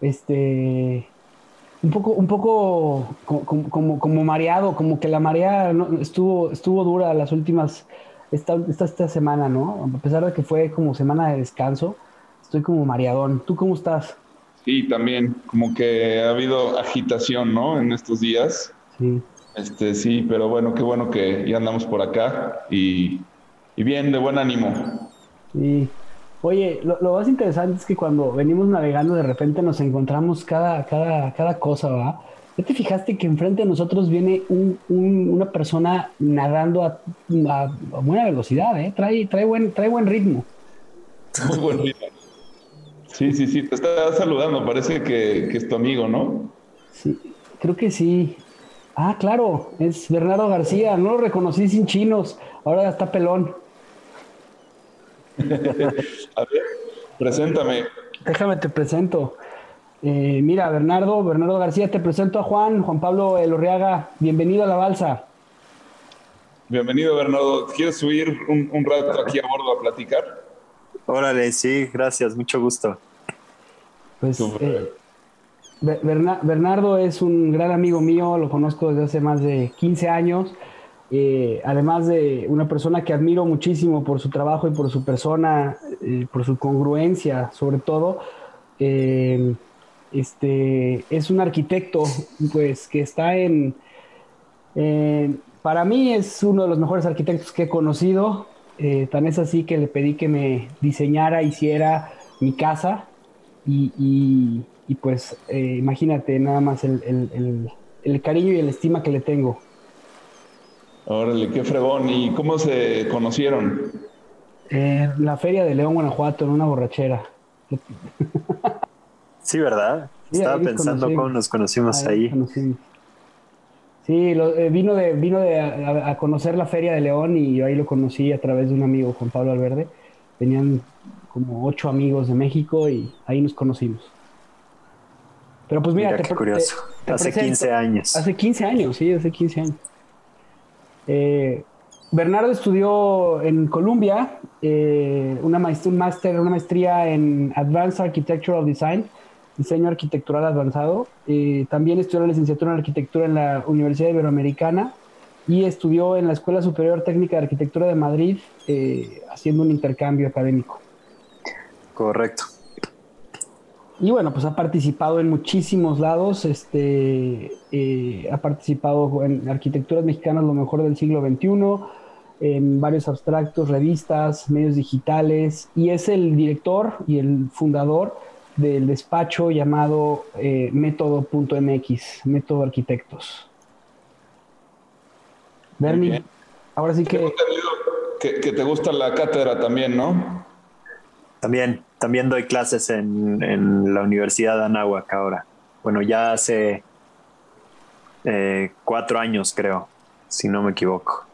Este. Un poco, un poco co- como, como, como mareado, como que la marea no- estuvo, estuvo dura las últimas. Esta, esta, esta semana, ¿no? A pesar de que fue como semana de descanso, estoy como mareadón. ¿Tú cómo estás? Sí, también, como que ha habido agitación, ¿no? En estos días. Sí. Este, sí, pero bueno, qué bueno que ya andamos por acá y, y bien, de buen ánimo. Sí. Oye, lo, lo más interesante es que cuando venimos navegando de repente nos encontramos cada, cada, cada cosa, ¿va? ¿Ya te fijaste que enfrente de nosotros viene un- un- una persona nadando a, a- a buena velocidad, ¿eh? Trae, trae, buen, trae buen ritmo. Muy buen ritmo. Sí, sí, sí, te está saludando, parece que, que es tu amigo, ¿no? Sí, creo que sí. Ah, claro, es Bernardo García, no lo reconocí sin chinos, ahora está pelón. A ver, preséntame. Déjame te presento. Eh, mira, Bernardo, Bernardo García, te presento a Juan, Juan Pablo Elorriaga, bienvenido a la balsa. Bienvenido, Bernardo. ¿Quieres subir un, un rato aquí a bordo a platicar? Órale, sí, gracias, mucho gusto. Pues eh, Be- Berna- Bernardo es un gran amigo mío, lo conozco desde hace más de 15 años. Eh, además de una persona que admiro muchísimo por su trabajo y por su persona, eh, por su congruencia, sobre todo. eh, este es un arquitecto, pues, que está en. para mí es uno de los mejores arquitectos que he conocido. tan es así que le pedí que me diseñara, hiciera mi casa. Y, y- pues imagínate nada más el, el- el- el cariño y el estima que le tengo. Órale, qué fregón. ¿Y cómo se conocieron? En la feria de León, Guanajuato, en una borrachera. Sí, ¿verdad? Sí, Estaba pensando conocimos. cómo nos conocimos Ahí ahí. nos conocimos. Sí, lo- eh, vino, de, vino de a, a conocer la feria de León y yo ahí lo conocí a través de un amigo, Juan Pablo Alverde. Venían como ocho amigos de México y ahí nos conocimos. Pero pues mira, Mira te qué curioso. te- te Hace presento. 15 años. Hace 15 años, sí, hace 15 años. Eh, Bernardo estudió en Columbia eh, una, maest- un máster, una maestría en Advanced Architectural Design, diseño arquitectural avanzado. Eh, también estudió la licenciatura en arquitectura en la Universidad Iberoamericana y estudió en la Escuela Superior Técnica de Arquitectura de Madrid, eh, haciendo un intercambio académico. Correcto. Y bueno, pues ha participado en muchísimos lados, este, eh, ha participado en arquitecturas mexicanas lo mejor del siglo XXI, en varios abstractos, revistas, medios digitales, y es el director y el fundador del despacho llamado eh, Método.mx, Método Arquitectos. Bernie, ahora sí que... Que, que te gusta la cátedra también, ¿no? También, también doy clases en, en la Universidad de Anáhuac ahora. Bueno, ya hace eh, cuatro años, creo, si no me equivoco.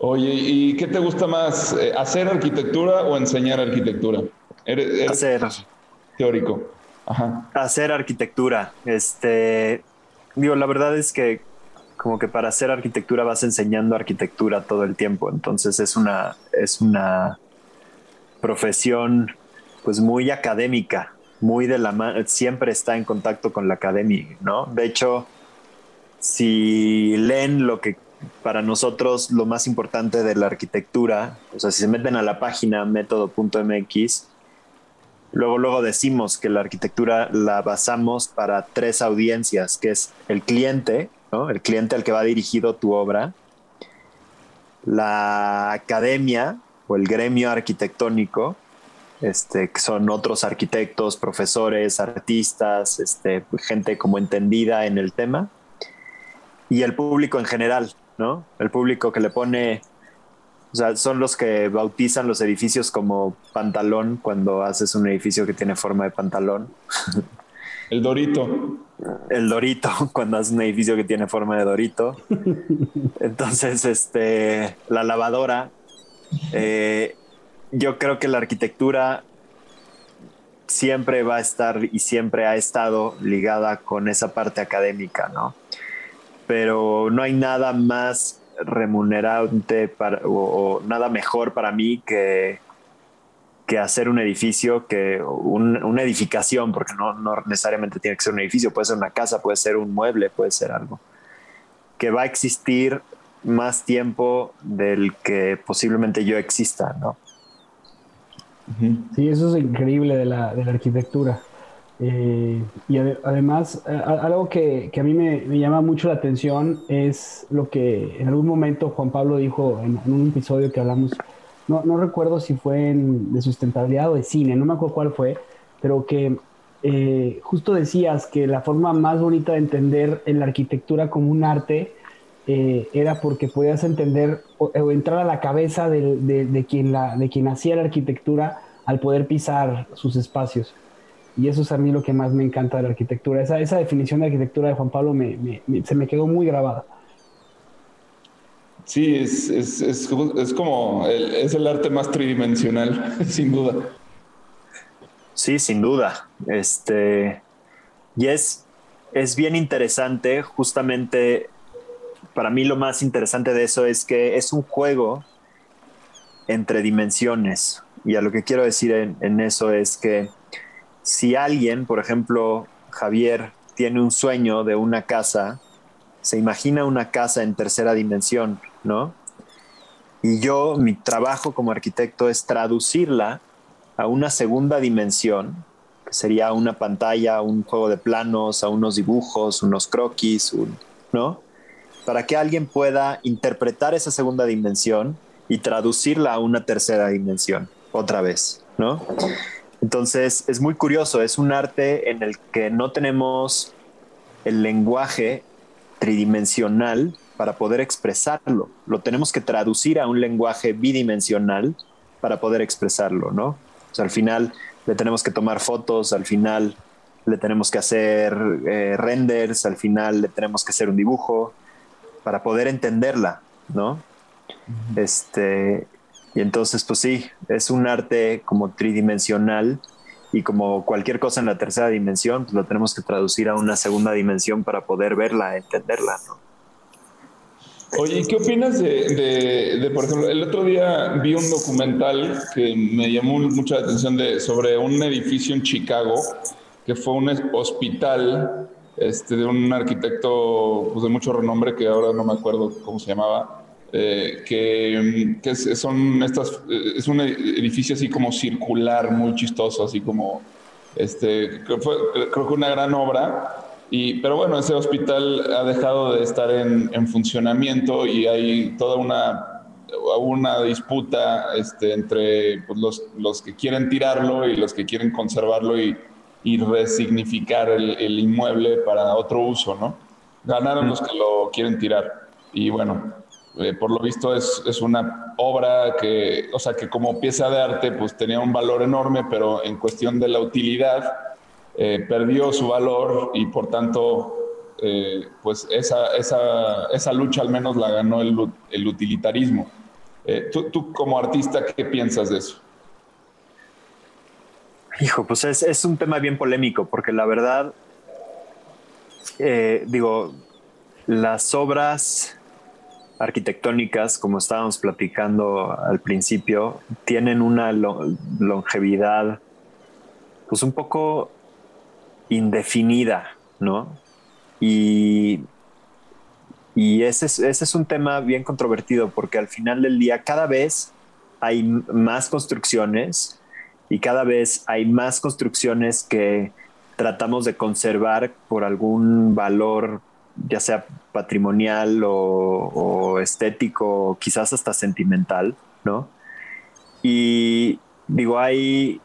Oye, ¿y qué te gusta más? eh, ¿Hacer arquitectura o enseñar arquitectura? Eres, eres Hacer, teórico. Ajá. hacer arquitectura. Este, digo, la verdad es que como que para hacer arquitectura vas enseñando arquitectura todo el tiempo. Entonces es una, es una profesión pues muy académica, muy de la mano, siempre está en contacto con la academia, ¿no? De hecho, si leen lo que para nosotros lo más importante de la arquitectura, o sea, si se meten a la página método.mx, luego luego decimos que la arquitectura la basamos para tres audiencias, que es el cliente, ¿no? El cliente al que va dirigido tu obra, la academia o el gremio arquitectónico, este, que son otros arquitectos, profesores, artistas, este, gente como entendida en el tema, y el público en general, ¿no? El público que le pone, o sea, son los que bautizan los edificios como pantalón cuando haces un edificio que tiene forma de pantalón. El Dorito. El Dorito, cuando haces un edificio que tiene forma de Dorito. Entonces, este, la lavadora. Eh, yo creo que la arquitectura siempre va a estar y siempre ha estado ligada con esa parte académica, ¿no? Pero no hay nada más remunerante para, o, o nada mejor para mí que, que hacer un edificio, que un- una edificación, porque no, no necesariamente tiene que ser un edificio, puede ser una casa, puede ser un mueble, puede ser algo, que va a existir más tiempo del que posiblemente yo exista, ¿no? Sí, eso es increíble de la, de la arquitectura. Eh, y ade- además, algo que, que a mí me, me llama mucho la atención es lo que en algún momento Juan Pablo dijo en, en un episodio que hablamos, no, no recuerdo si fue en- de sustentabilidad o de cine, no me acuerdo cuál fue, pero que eh, justo decías que la forma más bonita de entender en la arquitectura como un arte eh, era porque podías entender o, o entrar a la cabeza de, de quien la, de quien hacía la arquitectura al poder pisar sus espacios. Y eso es a mí lo que más me encanta de la arquitectura. Esa, esa definición de arquitectura de Juan Pablo me- me- me- se me quedó muy grabada. Sí, es, es, es, es como el, es el arte más tridimensional, sin duda. Sí, sin duda. Este, y es, es bien interesante, justamente para mí lo más interesante de eso es que es un juego entre dimensiones. Y a lo que quiero decir en, eso es que si alguien, por ejemplo, Javier, tiene un sueño de una casa, se imagina una casa en tercera dimensión, ¿no? Y yo, mi trabajo como arquitecto es traducirla a una segunda dimensión, que sería una pantalla, un juego de planos, a unos dibujos, unos croquis, un- ¿no? Para que alguien pueda interpretar esa segunda dimensión y traducirla a una tercera dimensión, otra vez, ¿no? Entonces es muy curioso, es un arte en el que no tenemos el lenguaje tridimensional para poder expresarlo. Lo tenemos que traducir a un lenguaje bidimensional para poder expresarlo, ¿no? Al final le tenemos que tomar fotos, al final le tenemos que hacer eh, renders, al final le tenemos que hacer un dibujo para poder entenderla, ¿no? Este, y entonces, pues sí, es un arte como tridimensional y como cualquier cosa en la tercera dimensión, pues lo tenemos que traducir a una segunda dimensión para poder verla, entenderla, ¿no? Oye, ¿y ¿qué opinas de, de, de, por ejemplo, el otro día vi un documental que me llamó mucho la atención de, sobre un edificio en Chicago, que fue un hospital este, de un arquitecto pues, de mucho renombre, que ahora no me acuerdo cómo se llamaba, eh, que, que son estas, eh, es un edificio así como circular, muy chistoso, así como, este, que fue, creo que una gran obra. Y, pero bueno, ese hospital ha dejado de estar en, en funcionamiento y hay toda una, una disputa este, entre pues, los, los que quieren tirarlo y los que quieren conservarlo y, y resignificar el, inmueble para otro uso, ¿no? Ganaron los que lo quieren tirar. Y bueno, eh, por lo visto es, es, una obra que, o sea, que como pieza de arte pues tenía un valor enorme, pero en cuestión de la utilidad eh, perdió su valor y por tanto eh, pues esa, esa, esa, lucha al menos la ganó el, el utilitarismo. ¿tú, ¿tú, como artista, ¿qué piensas de eso? Hijo, pues es, un tema bien polémico porque la verdad, digo, las obras arquitectónicas, como estábamos platicando al principio, tienen una longevidad pues un poco indefinida, ¿no? Y, y ese, es, ese es un tema bien controvertido porque al final del día cada vez hay más construcciones y cada vez hay más construcciones que tratamos de conservar por algún valor ya sea patrimonial o, estético, quizás hasta sentimental, ¿no? Y digo, hay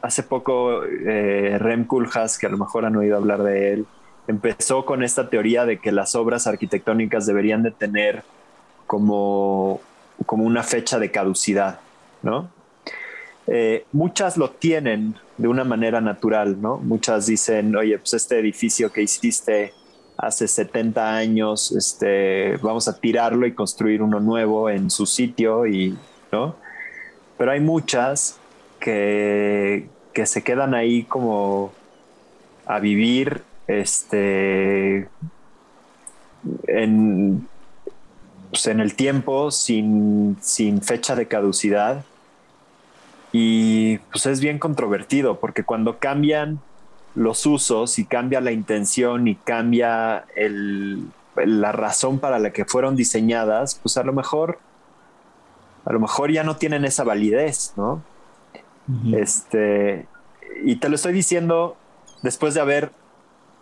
hace poco eh, Rem Koolhaas, que a lo mejor han oído hablar de él, empezó con esta teoría de que las obras arquitectónicas deberían de tener como, como una fecha de caducidad, ¿no? Eh, muchas lo tienen de una manera natural, ¿no? Muchas dicen, oye, pues este edificio que hiciste hace 70 años, este, vamos a tirarlo y construir uno nuevo en su sitio y, ¿no? Pero hay muchas que, que se quedan ahí como a vivir, este, en, pues, en el tiempo sin, sin fecha de caducidad y pues es bien controvertido porque cuando cambian los usos y cambia la intención y cambia la razón para la que fueron diseñadas, pues a lo mejor, a lo mejor ya no tienen esa validez, ¿no? Este, y te lo estoy diciendo después de haber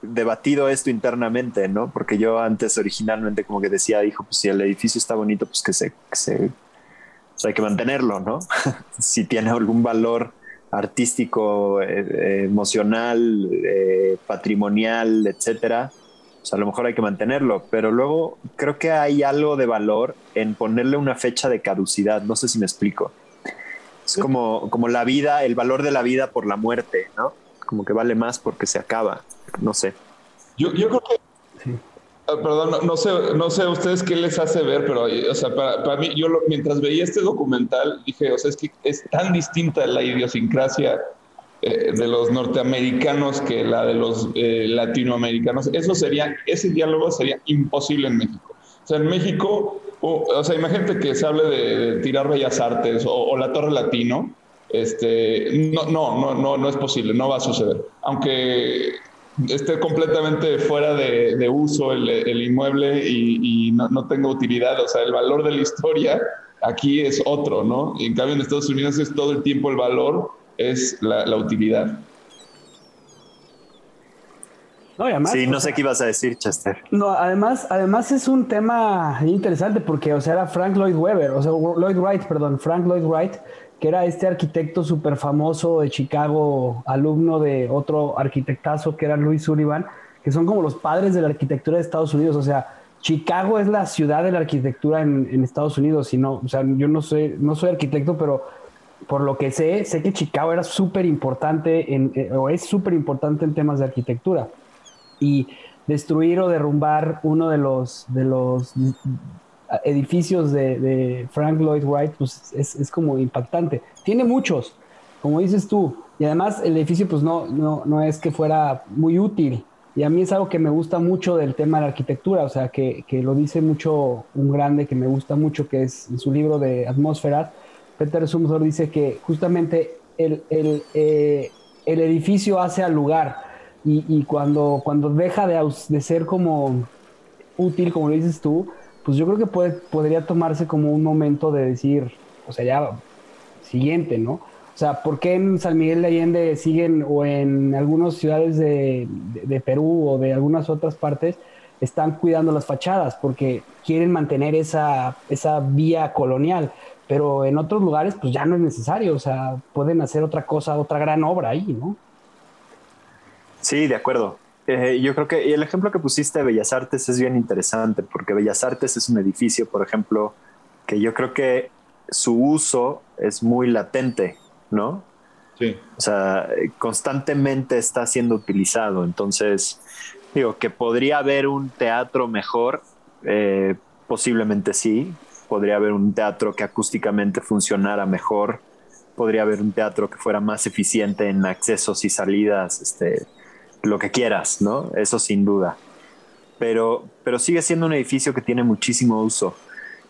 debatido esto internamente, ¿no? Porque yo antes originalmente como que decía, dijo, pues si el edificio está bonito, pues que se, que se pues hay que mantenerlo, ¿no? si tiene algún valor artístico, eh, eh, emocional, eh, patrimonial, etcétera, pues a lo mejor hay que mantenerlo, pero luego creo que hay algo de valor en ponerle una fecha de caducidad, no sé si me explico. Es como, como la vida, el valor de la vida por la muerte, ¿no? Como que vale más porque se acaba, no sé. Yo, yo creo que perdón, no, sé, no sé ustedes qué les hace ver, pero o sea, para, mí, yo mientras veía este documental, dije, o sea, es que es tan distinta la idiosincrasia eh, de los norteamericanos que la de los eh, latinoamericanos. Eso sería, ese diálogo sería imposible en México. O sea, en México, o, sea, imagínate que se hable de, tirar bellas artes o, o, la Torre Latino. Este, no, no, no, no, no es posible, no va a suceder. Aunque esté completamente fuera de, uso el, inmueble y, no, no, tenga utilidad. O sea, el valor de la historia aquí es otro, ¿no? en cambio en Estados Unidos es todo el tiempo el valor, es la, utilidad. No, además, sí, no sé qué ibas a decir, Chester. No, además, además es un tema interesante porque, o sea, era Frank Lloyd Webber, o sea, Lloyd Wright, perdón, Frank Lloyd Wright, que era este arquitecto súper famoso de Chicago, alumno de otro arquitectazo que era Louis Sullivan, que son como los padres de la arquitectura de Estados Unidos. O sea, Chicago es la ciudad de la arquitectura en, Estados Unidos. O sea, yo no soy, no soy arquitecto, pero por lo que sé, sé que Chicago era súper importante en, eh, o es súper importante en temas de arquitectura. Y destruir o derrumbar uno de los, de los edificios de, Frank Lloyd Wright, pues es, como impactante. Tiene muchos, como dices tú, y además el edificio pues no, no, no es que fuera muy útil. Y a mí es algo que me gusta mucho del tema de la arquitectura, o sea, que, lo dice mucho un grande que me gusta mucho, que es en su libro de Atmósferas, Peter Sumsor dice que justamente el, eh, edificio hace al lugar y, cuando, cuando deja de, de ser como útil, como dices tú, pues yo creo que puede, podría tomarse como un momento de decir, o sea, ya siguiente, ¿no? O sea, ¿por qué en San Miguel de Allende siguen o en algunas ciudades de, Perú o de algunas otras partes están cuidando las fachadas? Porque quieren mantener esa, esa vía colonial, pero en otros lugares pues ya no es necesario, o sea, pueden hacer otra cosa, otra gran obra ahí, ¿no? Sí, de acuerdo. Eh, yo creo que el ejemplo que pusiste de Bellas Artes es bien interesante, porque Bellas Artes es un edificio, por ejemplo, que yo creo que su uso es muy latente, ¿no? Sí. O sea, constantemente está siendo utilizado. Entonces, digo, que podría haber un teatro mejor, eh, posiblemente sí. Podría haber un teatro que acústicamente funcionara mejor. Podría haber un teatro que fuera más eficiente en accesos y salidas, este, lo que quieras, ¿no? Eso sin duda. Pero, pero sigue siendo un edificio que tiene muchísimo uso.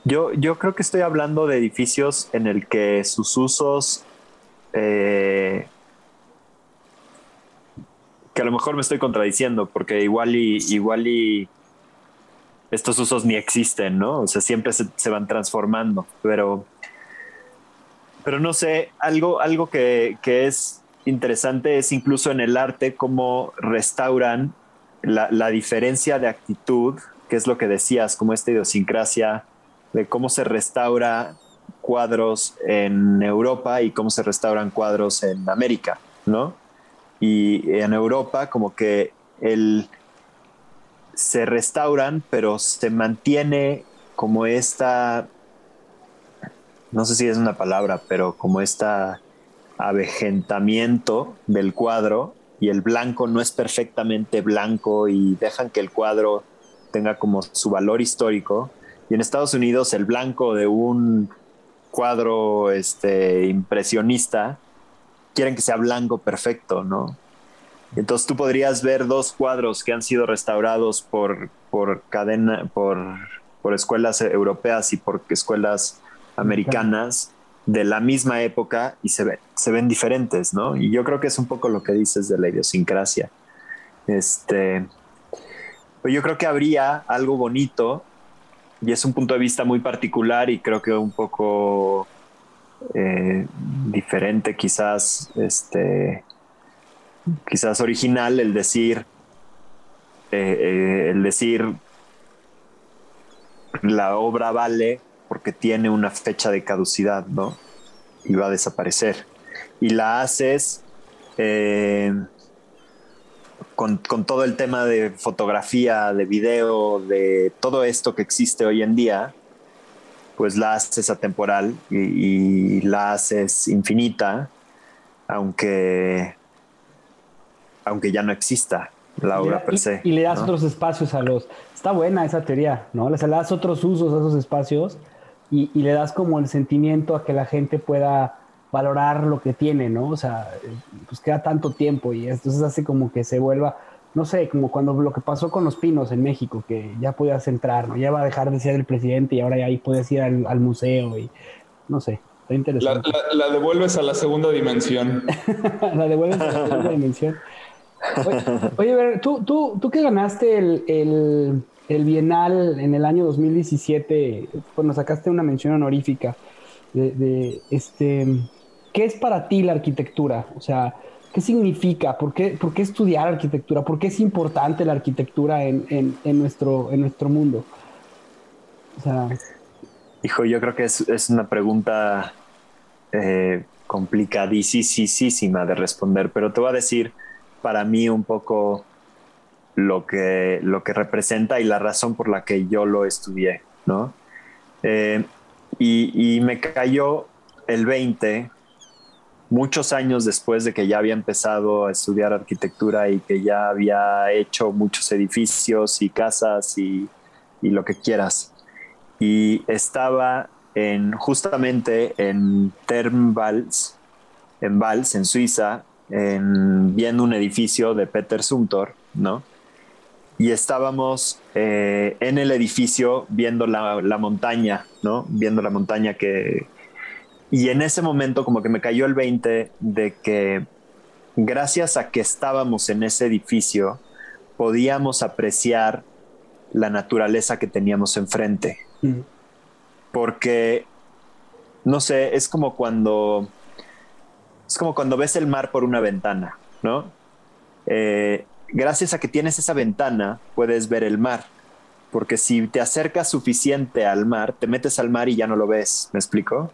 Yo, yo creo que estoy hablando de edificios en el que sus usos eh, que a lo mejor me estoy contradiciendo porque igual y igual y estos usos ni existen, ¿no? O sea, siempre se, se van transformando, pero pero no sé, algo, algo que, que, es interesante es incluso en el arte cómo restauran la, la, diferencia de actitud, que es lo que decías, como esta idiosincrasia de cómo se restaura cuadros en Europa y cómo se restauran cuadros en América, ¿no? Y en Europa como que el, se restauran, pero se mantiene como esta, no sé si es una palabra, pero como esta avejentamiento del cuadro y el blanco no es perfectamente blanco y dejan que el cuadro tenga como su valor histórico. Y en Estados Unidos el blanco de un cuadro este, impresionista, quieren que sea blanco perfecto, ¿no? Entonces tú podrías ver dos cuadros que han sido restaurados por, por cadena, por, por escuelas europeas y por escuelas americanas de la misma época y se ven, se ven diferentes, ¿no? Y yo creo que es un poco lo que dices de la idiosincrasia. Este, pues yo creo que habría algo bonito y es un punto de vista muy particular y creo que un poco eh, diferente, quizás, este, quizás original, el decir, eh, eh, el decir, la obra vale porque tiene una fecha de caducidad, ¿no? Y va a desaparecer. Y la haces eh, con, con, todo el tema de fotografía, de video, de todo esto que existe hoy en día, pues la haces atemporal y, y la haces infinita, aunque, aunque ya no exista la obra per se. Y, y le das ¿no? otros espacios a los... Está buena esa teoría, ¿no? Le das otros usos a esos espacios y, y le das como el sentimiento a que la gente pueda valorar lo que tiene, ¿no? O sea, pues queda tanto tiempo y entonces hace como que se vuelva, no sé, como cuando lo que pasó con los pinos en México, que ya podías entrar, ¿no? Ya va a dejar de ser el presidente y ahora ya ahí puedes ir al, al museo y no sé, está interesante. La, la, la, devuelves a la segunda dimensión. la devuelves a la segunda dimensión. Oye, oye ver, ¿tú, tú, tú que ganaste el, el, el, Bienal en el año 2017, bueno, sacaste una mención honorífica de, este ¿qué es para ti la arquitectura? O sea, ¿qué significa? ¿Por qué, por qué estudiar arquitectura? ¿Por qué es importante la arquitectura en, en, en nuestro, en nuestro mundo? O sea... Hijo, yo creo que es, es una pregunta eh, complicadísima de responder, pero te voy a decir para mí un poco lo que, lo que representa y la razón por la que yo lo estudié, ¿no? Eh, y, y me cayó el 20 muchos años después de que ya había empezado a estudiar arquitectura y que ya había hecho muchos edificios y casas y, y lo que quieras. Y estaba en, justamente en Termvals, en Vals, en Suiza, en, viendo un edificio de Peter Sumter, ¿no? Y estábamos eh, en el edificio viendo la, la montaña, ¿no? Viendo la montaña que, y en ese momento como que me cayó el 20 de que gracias a que estábamos en ese edificio, podíamos apreciar la naturaleza que teníamos enfrente. Porque, no sé, es como cuando... Es como cuando ves el mar por una ventana, ¿no? Eh, gracias a que tienes esa ventana, puedes ver el mar. Porque si te acercas suficiente al mar, te metes al mar y ya no lo ves. ¿Me explico?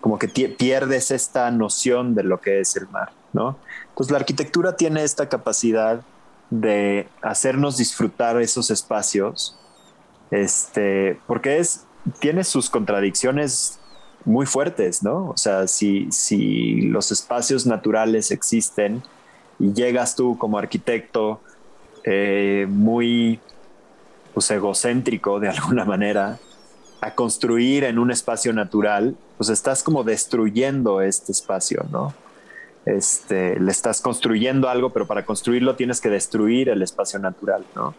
como que pierdes esta noción de lo que es el mar, ¿no? Entonces la arquitectura tiene esta capacidad de hacernos disfrutar esos espacios, este, porque es, tiene sus contradicciones muy fuertes, ¿no? O sea, si, si los espacios naturales existen y llegas tú como arquitecto eh, muy pues, egocéntrico de alguna manera a construir en un espacio natural, pues estás como destruyendo este espacio, ¿no? Este, le estás construyendo algo, pero para construirlo tienes que destruir el espacio natural, ¿no?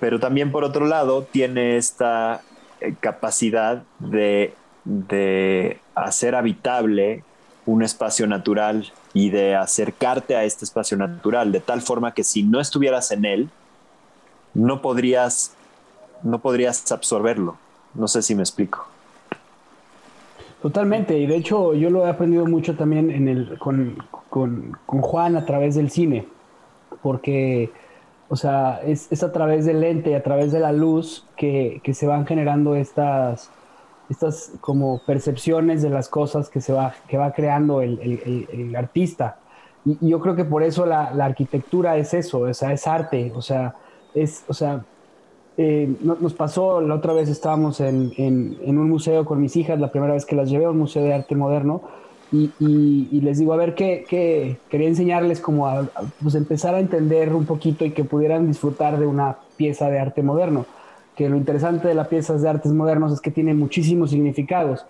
Pero también por otro lado tiene esta eh, capacidad de, de hacer habitable un espacio natural y de acercarte a este espacio natural de tal forma que si no estuvieras en él, no podrías, no podrías absorberlo. No sé si me explico. Totalmente, y de hecho yo lo he aprendido mucho también en el, con, con, Juan a través del cine, porque, o sea, es, es, a través del lente, a través de la luz que, que, se van generando estas, estas como percepciones de las cosas que, se va, que va creando el, el, el artista. Y, yo creo que por eso la, la, arquitectura es eso, o sea, es arte, o sea, es, o sea, eh, nos pasó, la otra vez estábamos en, en, un museo con mis hijas, la primera vez que las llevé a un museo de arte moderno, y, y, les digo, a ver, ¿qué, qué? quería enseñarles como a, pues empezar a entender un poquito y que pudieran disfrutar de una pieza de arte moderno, que lo interesante de las piezas de artes modernos es que tiene muchísimos significados.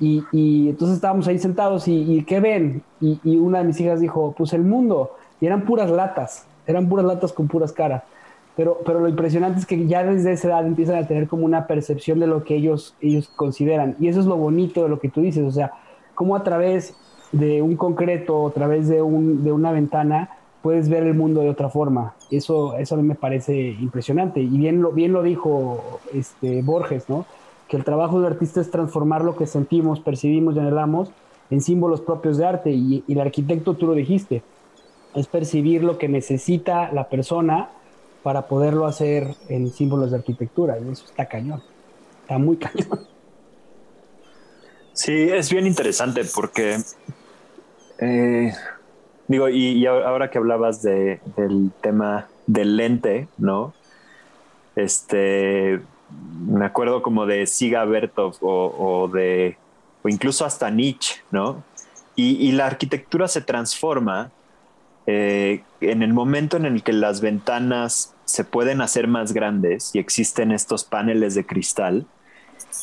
Y, y entonces estábamos ahí sentados y, ¿qué ven? Y, una de mis hijas dijo, pues el mundo, y eran puras latas, eran puras latas con puras caras. Pero, pero lo impresionante es que ya desde esa edad empiezan a tener como una percepción de lo que ellos, ellos consideran. Y eso es lo bonito de lo que tú dices, o sea, cómo a través de un concreto, a través de, un, de una ventana, puedes ver el mundo de otra forma. Eso, eso a mí me parece impresionante. Y bien lo, bien lo dijo este, Borges, ¿no? Que el trabajo del artista es transformar lo que sentimos, percibimos y anhelamos en símbolos propios de arte. Y, el arquitecto, tú lo dijiste, es percibir lo que necesita la persona para poderlo hacer en símbolos de arquitectura. Y eso está cañón. Está muy cañón. Sí, es bien interesante porque, eh, digo, y, ahora que hablabas de, del tema del lente, ¿no? Este, me acuerdo como de Siga Bertov o, de, o incluso hasta Nietzsche, ¿no? Y, y la arquitectura se transforma eh, en el momento en el que las ventanas se pueden hacer más grandes y existen estos paneles de cristal,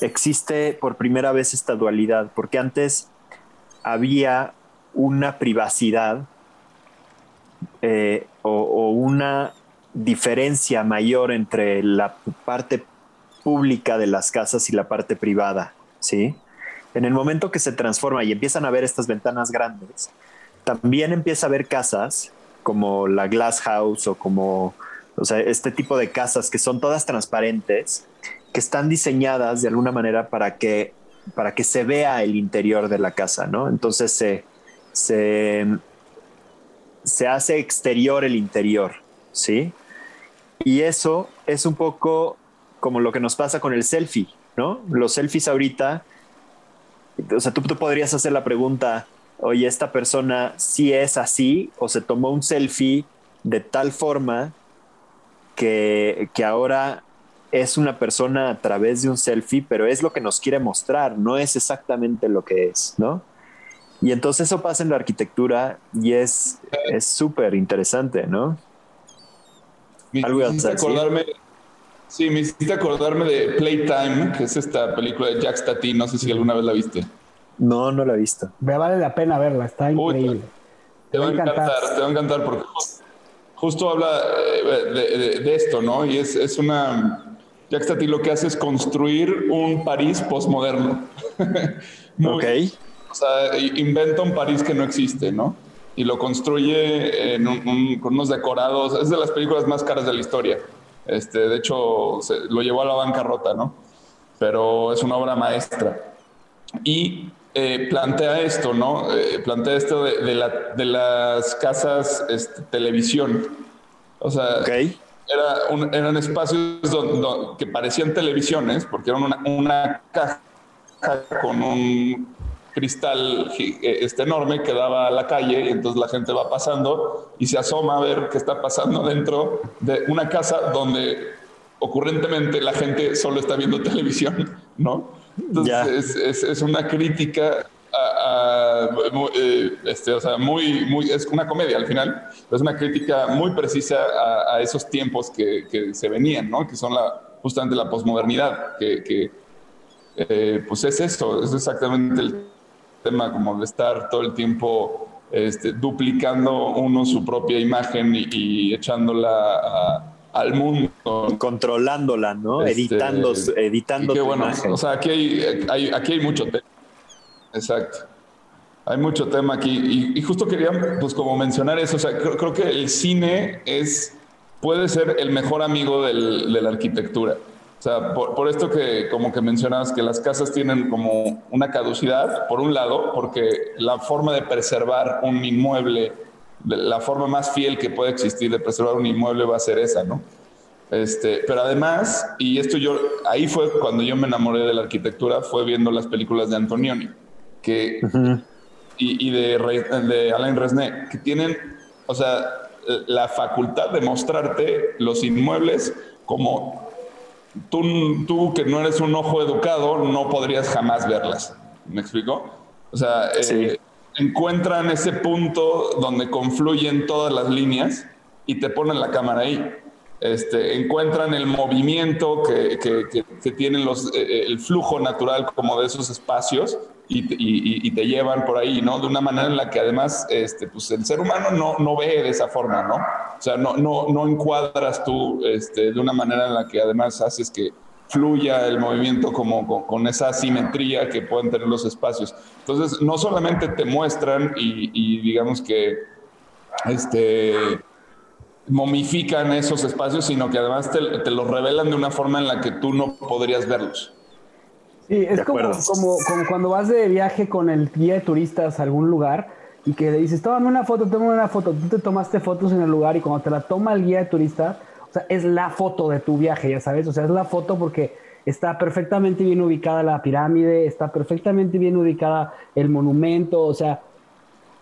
existe por primera vez esta dualidad, porque antes había una privacidad eh, o, una diferencia mayor entre la parte pública de las casas y la parte privada, ¿sí? En el momento que se transforma y empiezan a ver estas ventanas grandes, también empieza a haber casas como la Glass House o como o sea, este tipo de casas que son todas transparentes, que están diseñadas de alguna manera para que, para que se vea el interior de la casa, ¿no? Entonces se, se, se hace exterior el interior, ¿sí? Y eso es un poco como lo que nos pasa con el selfie, ¿no? Los selfies ahorita, o sea, tú, tú podrías hacer la pregunta, oye, esta persona sí es así o se tomó un selfie de tal forma que, que ahora es una persona a través de un selfie, pero es lo que nos quiere mostrar, no es exactamente lo que es, ¿no? Y entonces eso pasa en la arquitectura y es súper interesante, ¿no? Me hiciste acordarme, sí, me hiciste acordarme de Playtime, que es esta película de Jack Stati, no sé si alguna vez la viste. No, no la he visto. Me vale la pena verla, está increíble. te, va a encantar, te va a encantar porque justo habla eh, de, esto, ¿no? Y es, es una... Jack Stati lo que hace es construir un París postmoderno. ok. O sea, inventa un París que no existe, ¿no? Y lo construye con unos decorados. Es de las películas más caras de la historia. Este, de hecho, lo llevó a la bancarrota, ¿no? Pero es una obra maestra. Y eh, plantea esto, ¿no? Eh, plantea esto de, la, de las casas este, televisión. O sea, eran espacios que parecían televisiones, porque eran una, caja con un cristal eh, este enorme que daba a la calle y entonces la gente va pasando y se asoma a ver qué está pasando dentro de una casa donde ocurrentemente la gente solo está viendo televisión, ¿no? Entonces es, es, una crítica a, eh, este, o sea, muy, muy, es una comedia al final, es una crítica muy precisa a, esos tiempos que, que, se venían, ¿no? Que son la, justamente la posmodernidad, que, que eh, pues es eso, es exactamente el tema como de estar todo el tiempo este, duplicando uno su propia imagen y, echándola al mundo. Controlándola, ¿no? Este, editando, editando tu bueno, imagen. O sea, aquí hay, aquí hay mucho tema. Exacto. Hay mucho tema aquí. Y, justo quería, pues, como mencionar eso. O sea, creo, que el cine es, puede ser el mejor amigo del, de la arquitectura. O sea, por, esto que como que mencionabas que las casas tienen como una caducidad, por un lado, porque la forma de preservar un inmueble, la forma más fiel que puede existir de preservar un inmueble va a ser esa, ¿no? Este, pero además, y esto yo, ahí fue cuando yo me enamoré de la arquitectura, fue viendo las películas de Antonioni, que, y, y, de, de Alain Resnais, que tienen, o sea, la facultad de mostrarte los inmuebles como tú, tú que no eres un ojo educado no podrías jamás verlas. ¿Me explico? O sea, eh, encuentran ese punto donde confluyen todas las líneas y te ponen la cámara ahí. Este, encuentran el movimiento que, que, que, tienen los, eh, eh, el flujo natural como de esos espacios y, y, te llevan por ahí, ¿no? De una manera en la que además este, pues el ser humano no, no ve de esa forma, ¿no? O sea, no, no, no encuadras tú este, de una manera en la que además haces que fluya el movimiento como con, con, esa simetría que pueden tener los espacios. Entonces, no solamente te muestran y, digamos que este, momifican esos espacios, sino que además te, te los revelan de una forma en la que tú no podrías verlos. Sí, es como, como, como, cuando vas de viaje con el guía de turistas a algún lugar y que le dices, tómame una foto, tómame una foto. Tú te tomaste fotos en el lugar y cuando te la toma el guía de turistas, o sea, es la foto de tu viaje, ya sabes. O sea, es la foto porque está perfectamente bien ubicada la pirámide, está perfectamente bien ubicada el monumento, o sea,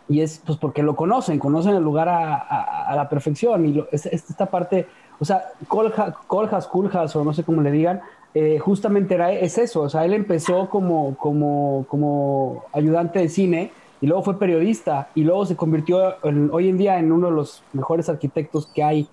y es pues porque lo conocen, conocen el lugar a, a, la perfección. Y es, esta parte, o sea, Coljas, Culjas, o no sé cómo le digan, eh, justamente era, es eso, o sea, él empezó como, como, como ayudante de cine y luego fue periodista y luego se convirtió hoy en día en uno de los mejores arquitectos que hay,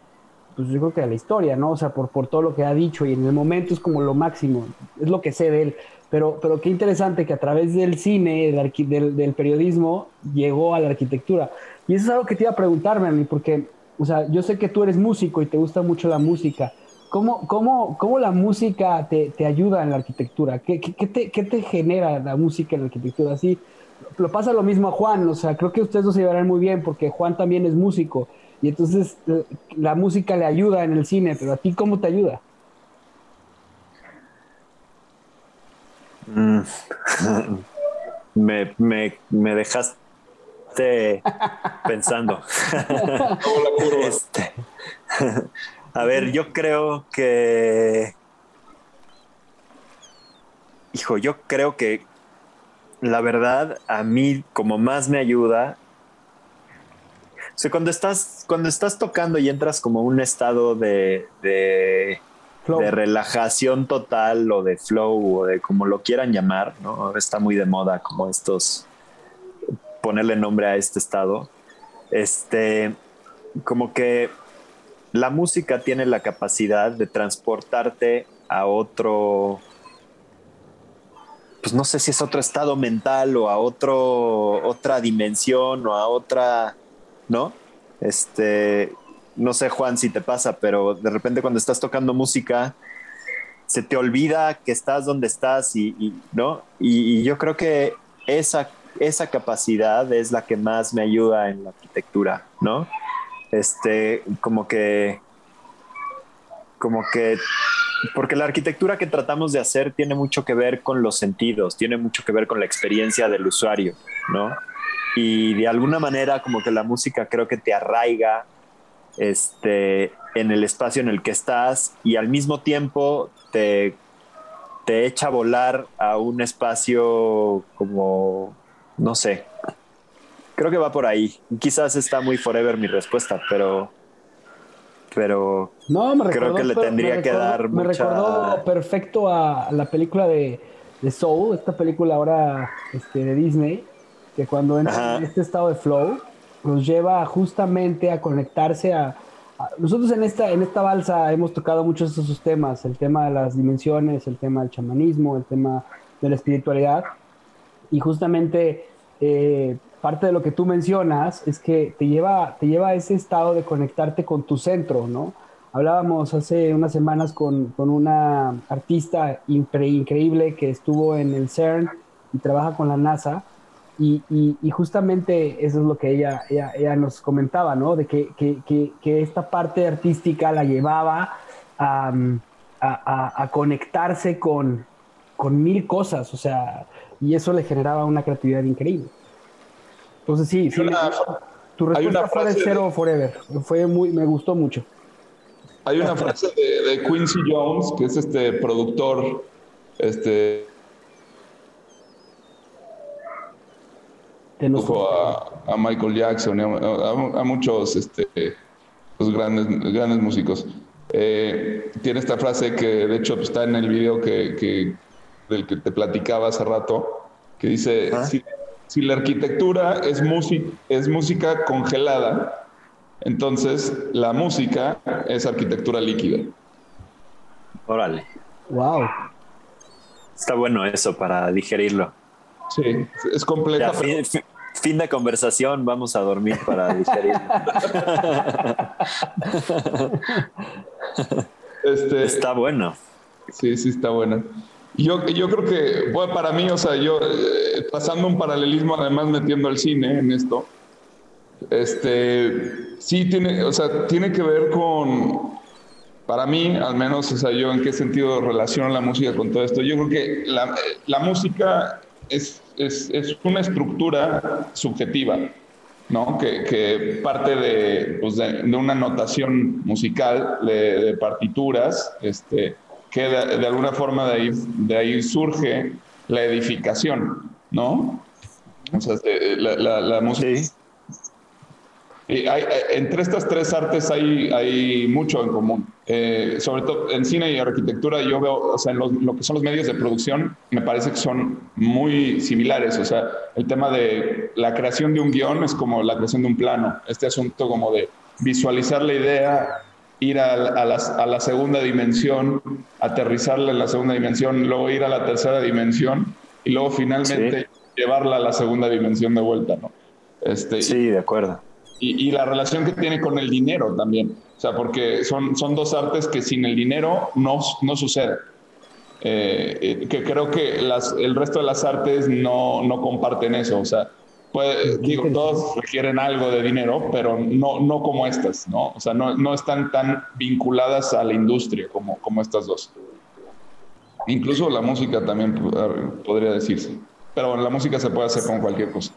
pues yo creo que de la historia, ¿no? O sea, por, por todo lo que ha dicho y en el momento es como lo máximo, es lo que sé de él. Pero, pero qué interesante que a través del cine, del, del, periodismo, llegó a la arquitectura. Y eso es algo que te iba a preguntar, Manny, porque, o sea, yo sé que tú eres músico y te gusta mucho la música. ¿Cómo, cómo, cómo la música te, te, ayuda en la arquitectura? ¿Qué, qué, te, ¿Qué, te, genera la música en la arquitectura? Así, lo pasa lo mismo a Juan, o sea, creo que ustedes dos se llevarán muy bien porque Juan también es músico y entonces eh, la música le ayuda en el cine, pero a ti cómo te ayuda? Mm. me, me, me dejaste pensando. este, a ver, yo creo que. Hijo, yo creo que la verdad a mí como más me ayuda. O sea, cuando estás, cuando estás tocando y entras como un estado de, de, de, relajación total o de flow o de como lo quieran llamar, ¿no? Está muy de moda como estos, ponerle nombre a este estado. Este, como que la música tiene la capacidad de transportarte a otro, pues no sé si es otro estado mental o a otro, otra dimensión o a otra, ¿no? Este, no sé Juan si te pasa, pero de repente cuando estás tocando música, se te olvida que estás donde estás y, ¿no? Y, y, yo creo que esa, esa capacidad es la que más me ayuda en la arquitectura, ¿no? este, como que, como que, porque la arquitectura que tratamos de hacer tiene mucho que ver con los sentidos, tiene mucho que ver con la experiencia del usuario, ¿no? Y de alguna manera como que la música creo que te arraiga este, en el espacio en el que estás y al mismo tiempo te, te echa a volar a un espacio como no sé. Creo que va por ahí. Quizás está muy forever mi respuesta, pero pero no, me creo que le tendría que dar Me recordó perfecto a la película de, de, Soul, esta película ahora este, de Disney, que cuando entra en este estado de flow, nos lleva justamente a conectarse a, nosotros en esta, en esta balsa hemos tocado muchos de esos temas, el tema de las dimensiones, el tema del chamanismo, el tema de la espiritualidad, y justamente eh, parte de lo que tú mencionas es que te lleva, te lleva a ese estado de conectarte con tu centro, ¿no? Hablábamos hace unas semanas con, con una artista increíble que estuvo en el CERN y trabaja con la NASA. Y, y, justamente eso es lo que ella, ella, nos comentaba, ¿no? De que, que, que, esta parte artística la llevaba a, a, a conectarse con, con mil cosas, o sea, y eso le generaba una creatividad increíble. Entonces sí, sí tu respuesta fue de Cero Forever. Fue muy, me gustó mucho. Hay una frase de, Quincy Jones, que es este productor, este a, a, Michael Jackson, a, a, muchos este, los grandes, grandes músicos. Eh, tiene esta frase que de hecho está en el video que, que, del que te platicaba hace rato, que dice, si la arquitectura es, es música congelada, entonces la música es arquitectura líquida. Órale. Wow. Está bueno eso para digerirlo. Sí, es compleja. fin, de conversación, vamos a dormir para digerirlo. Este, está bueno. Sí, sí, está bueno. Yo, yo creo que, bueno, para mí, o sea, yo eh, pasando un paralelismo, además metiendo el cine en esto, este, sí tiene, o sea, tiene que ver con, para mí, al menos, o sea, yo en qué sentido relaciono la música con todo esto. Yo creo que la, la música es, es, es, una estructura subjetiva, ¿no? Que, que parte de, pues de, una notación musical, de, partituras, este, que de, alguna forma de ahí, de ahí surge la edificación, ¿no? O sea, la, música. Y hay, entre estas tres artes hay, hay mucho en común. Eh, sobre todo en cine y arquitectura, yo veo, o sea, en lo que son los medios de producción, me parece que son muy similares. O sea, el tema de la creación de un guion es como la creación de un plano. Este asunto como de visualizar la idea, ir a, a, la, segunda dimensión, aterrizarla en la segunda dimensión, luego ir a la tercera dimensión y luego finalmente llevarla a la segunda dimensión de vuelta, ¿no? Este, sí, de acuerdo. Y, y, la relación que tiene con el dinero también, o sea, porque son, son dos artes que sin el dinero no, no sucede. Eh, eh, que creo que las, el resto de las artes no, no comparten eso, o sea, digo, todos requieren algo de dinero, pero no, no como estas, ¿no? O sea, no, no están tan vinculadas a la industria como, como estas dos. Incluso la música también podría decirse. Pero la música se puede hacer con cualquier cosa.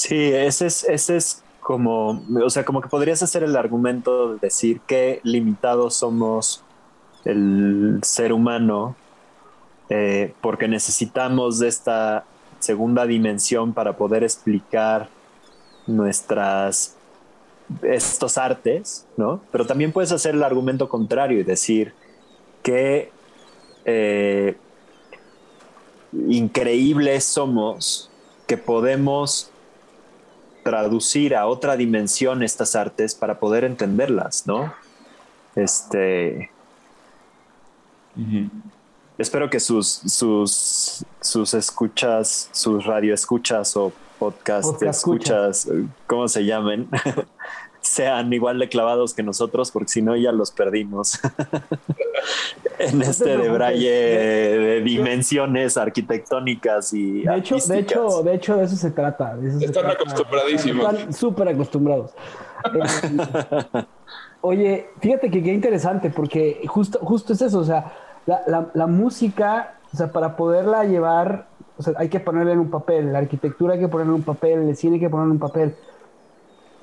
Sí, ese es, ese es como, o sea, como que podrías hacer el argumento de decir que limitados somos el ser humano eh, porque necesitamos de esta segunda dimensión para poder explicar nuestras estos artes, ¿no? Pero también puedes hacer el argumento contrario y decir que eh, increíbles somos que podemos traducir a otra dimensión estas artes para poder entenderlas, ¿no? Este espero que sus, sus, sus escuchas, sus radioescuchas o podcast, escuchas, ¿cómo se llamen? sean igual de clavados que nosotros, porque si no ya los perdimos en este de braille de dimensiones arquitectónicas y de hecho, de hecho, de hecho, de eso se trata. Están acostumbradísimos. Están súper acostumbrados. Eh, oye, fíjate que qué interesante, porque justo, justo es eso, o sea, la, música, o sea, para poderla llevar, o sea, hay que ponerla en un papel, la arquitectura hay que ponerla en un papel, el cine hay que ponerla en un papel.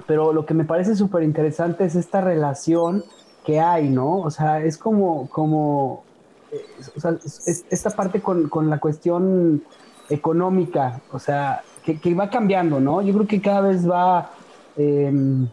Pero lo que me parece súper interesante es esta relación que hay, ¿no? O sea, es como, como, eh, esta parte con, con, la cuestión económica, o sea, que, va cambiando, ¿no? Yo creo que cada vez va, em,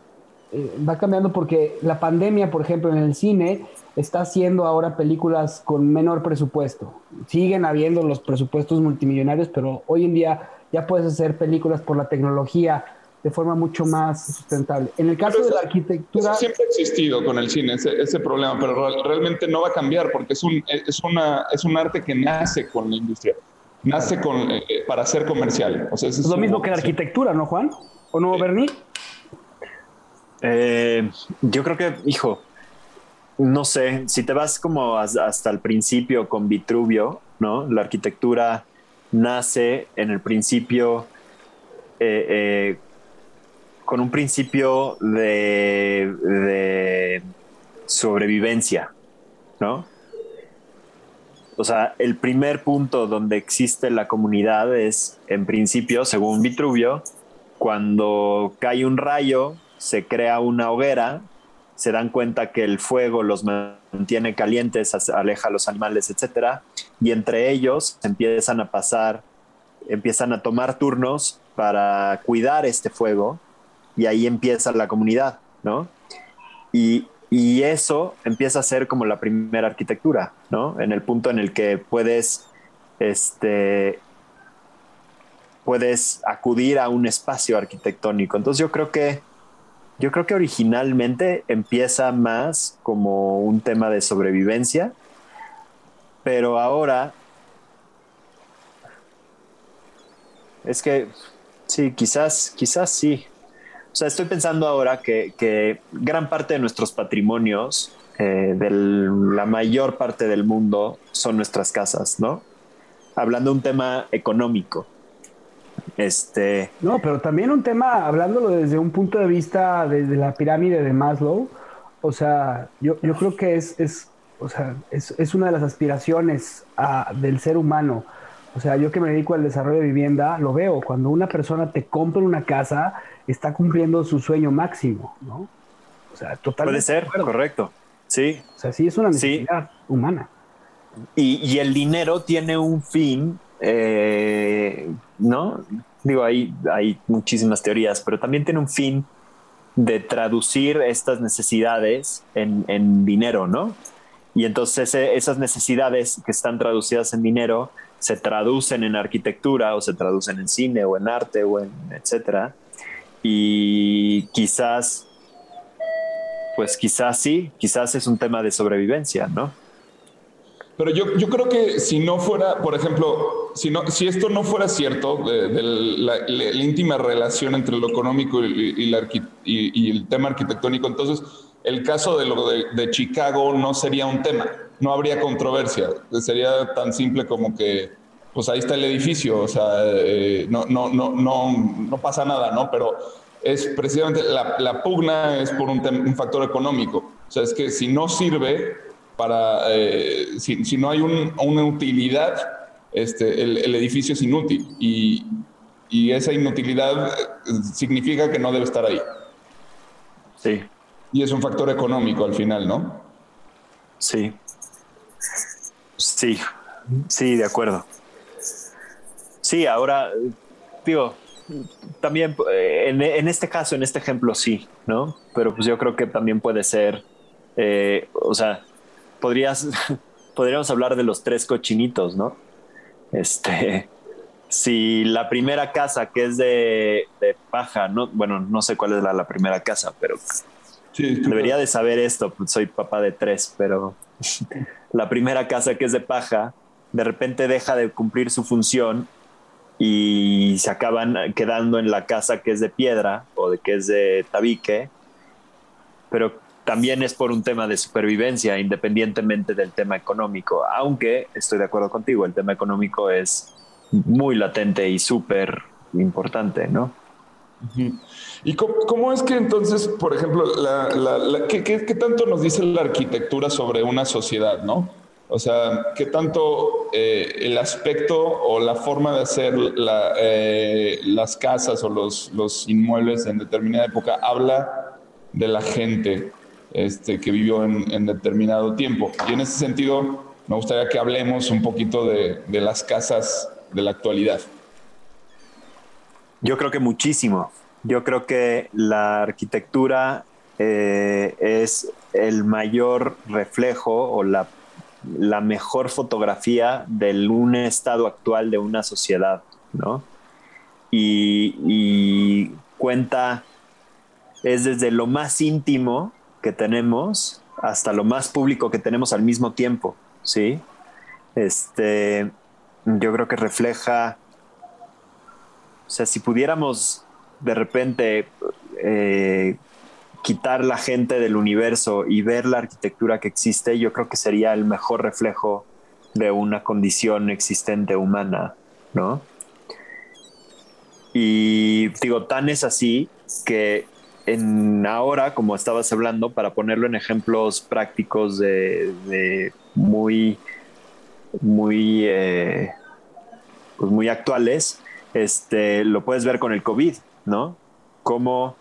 eh, va cambiando porque la pandemia, por ejemplo, en el cine está haciendo ahora películas con menor presupuesto. Siguen habiendo los presupuestos multimillonarios, pero hoy en día ya puedes hacer películas por la tecnología de forma mucho más sustentable. En el caso de la arquitectura... Eso siempre ha existido con el cine, ese, problema, pero realmente no va a cambiar porque es un, es, una, es un arte que nace con la industria, nace con, eh, para ser comercial. O sea, es, lo mismo que la arquitectura, ¿no, Juan? ¿O no, Bernie? Eh, yo creo que, hijo, no sé, si te vas como hasta el principio con Vitruvio, ¿no? La arquitectura nace en el principio eh, con un principio de, sobrevivencia, ¿no? O sea, el primer punto donde existe la comunidad es, en principio, según Vitruvio, cuando cae un rayo, se crea una hoguera, se dan cuenta que el fuego los mantiene calientes, aleja a los animales, etc. Y entre ellos empiezan a pasar, empiezan a tomar turnos para cuidar este fuego y ahí empieza la comunidad, ¿no? Y, eso empieza a ser como la primera arquitectura, ¿no? En el punto en el que puedes, este, puedes acudir a un espacio arquitectónico. Entonces yo creo que, yo creo que originalmente empieza más como un tema de sobrevivencia, pero ahora es que sí, quizás, quizás sí, o sea, estoy pensando ahora que, gran parte de nuestros patrimonios, eh, de la mayor parte del mundo, son nuestras casas, ¿no? Hablando de un tema económico. Este. No, pero también un tema, hablándolo desde un punto de vista de, la pirámide de Maslow, o sea, yo, creo que es, es, o sea, es, una de las aspiraciones del ser humano. O sea, yo que me dedico al desarrollo de vivienda, lo veo. Cuando una persona te compra una casa, está cumpliendo su sueño máximo, ¿no? O sea, totalmente. Puede ser, correcto. Sí. O sea, sí es una necesidad humana. Y, el dinero tiene un fin, eh, ¿no? Digo, hay, hay muchísimas teorías, pero también tiene un fin de traducir estas necesidades en, en dinero, ¿no? Y entonces esas necesidades que están traducidas en dinero se traducen en arquitectura o se traducen en cine o en arte o en etcétera. Y quizás, pues quizás sí, quizás es un tema de sobrevivencia, ¿no? Pero yo, yo creo que si no fuera, por ejemplo, si, no, si esto no fuera cierto, de, la, íntima relación entre lo económico y, y, el tema arquitectónico, entonces el caso de lo de, Chicago no sería un tema, no habría controversia, sería tan simple como que, pues ahí está el edificio, o sea, eh, no, no, no, no, no pasa nada, ¿no? Pero es precisamente la, pugna es por un, factor económico, o sea, es que si no sirve para, eh, si, no hay una utilidad, este, el, el, edificio es inútil y, y esa inutilidad eh, significa que no debe estar ahí. Sí. Y es un factor económico al final, ¿no? Sí. Sí, sí, de acuerdo. Sí, ahora, digo, también eh, en, este caso, en este ejemplo, sí, ¿no? Pero pues yo creo que también puede ser, eh, o sea, podrías, podríamos hablar de los tres cochinitos, ¿no? Este, si la primera casa que es de, paja, no, bueno, no sé cuál es la primera casa, pero Debería de saber esto, pues soy papá de tres, pero la primera casa que es de paja, de repente deja de cumplir su función y se acaban quedando en la casa que es de piedra o de que es de tabique, pero también es por un tema de supervivencia, independientemente del tema económico, aunque estoy de acuerdo contigo, el tema económico es muy latente y súper importante, ¿no? ¿Y cómo, es que entonces, por ejemplo, ¿qué, tanto nos dice la arquitectura sobre una sociedad, no? O sea, ¿qué tanto eh, el aspecto o la forma de hacer eh, las casas o los, inmuebles en determinada época habla de la gente este, que vivió en, determinado tiempo? Y en ese sentido, me gustaría que hablemos un poquito de, las casas de la actualidad? Yo creo que muchísimo. Yo creo que la arquitectura eh, es el mayor reflejo o la, la, mejor fotografía de un estado actual de una sociedad, ¿no? Y, y cuenta, es desde lo más íntimo que tenemos hasta lo más público que tenemos al mismo tiempo, ¿sí? Este, yo creo que refleja, o sea, si pudiéramos de repente eh, quitar la gente del universo y ver la arquitectura que existe, yo creo que sería el mejor reflejo de una condición existente humana, ¿no? Y digo, tan es así que en ahora, como estabas hablando, para ponerlo en ejemplos prácticos de, muy, muy, eh, pues muy actuales, este, lo puedes ver con el COVID, ¿no? Cómo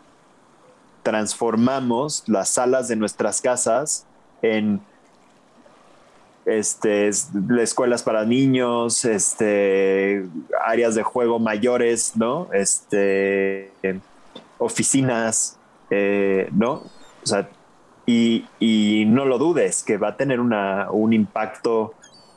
transformamos las salas de nuestras casas en este, escuelas para niños, este, áreas de juego mayores, ¿no? Este, oficinas, eh, ¿no? O sea, y, no lo dudes, que va a tener un impacto,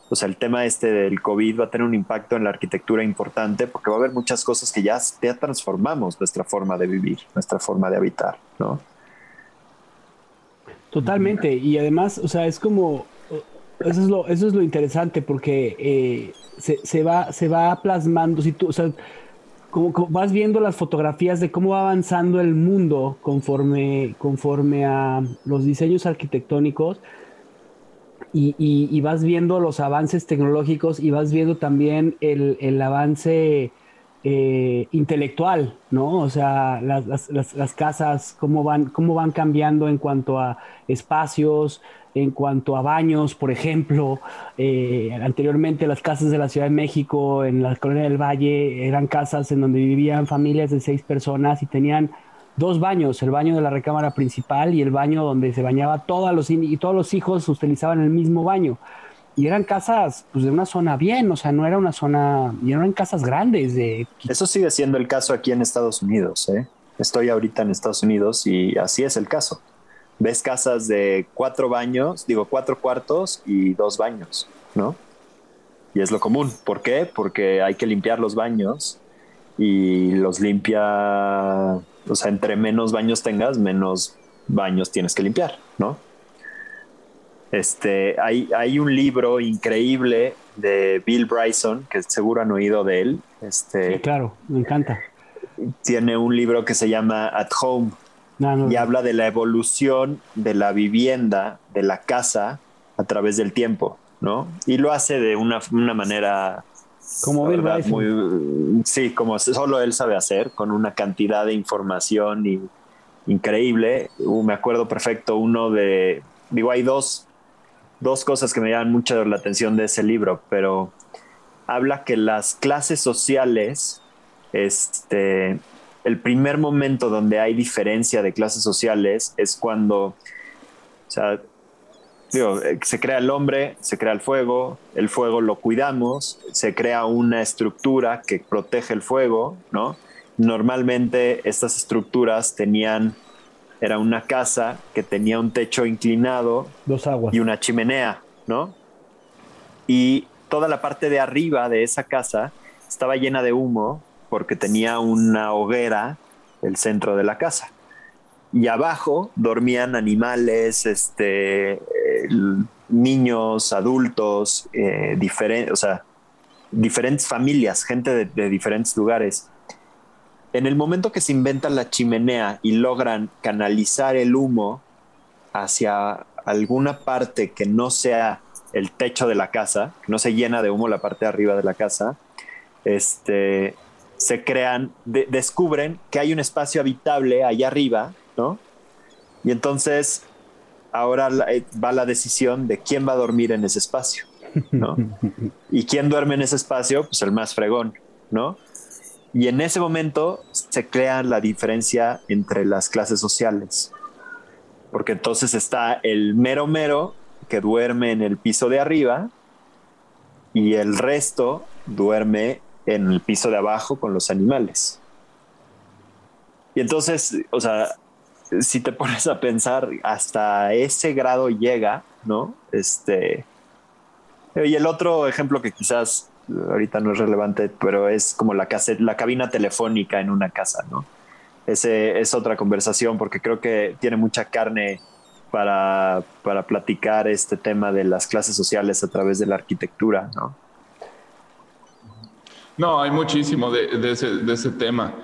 o sea, el tema este del COVID va a tener un impacto en la arquitectura importante porque va a haber muchas cosas que ya, ya transformamos nuestra forma de vivir, nuestra forma de habitar, ¿no? Totalmente, y además, o sea, es como, eso es lo, eso es lo interesante porque eh, se, se, va, se va plasmando, si tú, o sea, como, vas viendo las fotografías de cómo va avanzando el mundo conforme, conforme a los diseños arquitectónicos y, vas viendo los avances tecnológicos y vas viendo también el, avance eh, intelectual, ¿no? O sea, las, las, casas, cómo van, cómo van cambiando en cuanto a espacios, en cuanto a baños, por ejemplo, eh, anteriormente las casas de la Ciudad de México, en la Colonia del Valle, eran casas en donde vivían familias de seis personas y tenían dos baños, el baño de la recámara principal y el baño donde se bañaba todos los, y todos los hijos utilizaban el mismo baño. Y eran casas pues, de una zona bien, o sea, no era una zona, y eran casas grandes. De... Eso sigue siendo el caso aquí en Estados Unidos. ¿eh? Estoy ahorita en Estados Unidos y así es el caso ves casas de cuatro baños, digo cuatro cuartos y dos baños, ¿no? Y es lo común. ¿Por qué? Porque hay que limpiar los baños y los limpia, o sea, entre menos baños tengas, menos baños tienes que limpiar, ¿no? Este, hay, hay un libro increíble de Bill Bryson, que seguro han oído de él. Este, sí, claro, me encanta. Tiene un libro que se llama At Home, y habla de la evolución de la vivienda, de la casa, a través del tiempo, ¿no? Y lo hace de una, manera... Como Bill muy, Sí, como solo él sabe hacer, con una cantidad de información y, increíble. Uh, me acuerdo perfecto uno de... Digo, hay dos, dos cosas que me llaman mucho la atención de ese libro, pero habla que las clases sociales este, el primer momento donde hay diferencia de clases sociales es cuando, o sea, eh, se crea el hombre, se crea el fuego, el fuego lo cuidamos, se crea una estructura que protege el fuego, ¿no? Normalmente estas estructuras tenían, era una casa que tenía un techo inclinado Dos aguas. y una chimenea, ¿no? Y toda la parte de arriba de esa casa estaba llena de humo porque tenía una hoguera el centro de la casa. Y abajo dormían animales, este, niños, adultos, eh, o sea, diferentes familias, gente de, de diferentes lugares. En el momento que se inventa la chimenea y logran canalizar el humo hacia alguna parte que no sea el techo de la casa, que no se llena de humo la parte de arriba de la casa, este, se crean, descubren que hay un espacio habitable allá arriba, ¿no? Y entonces ahora eh, va la decisión de quién va a dormir en ese espacio, ¿no? y quién duerme en ese espacio, pues el más fregón, ¿no? Y en ese momento se crea la diferencia entre las clases sociales, porque entonces está el mero mero que duerme en el piso de arriba y el resto duerme en el piso de abajo con los animales. Y entonces, o sea, si te pones a pensar, hasta ese grado llega, ¿no? Este. Y el otro ejemplo que quizás ahorita no es relevante, pero es como la, la cabina telefónica en una casa, ¿no? Ese es otra conversación porque creo que tiene mucha carne para, para platicar este tema de las clases sociales a través de la arquitectura, ¿no? No, hay muchísimo de, ese, de ese tema.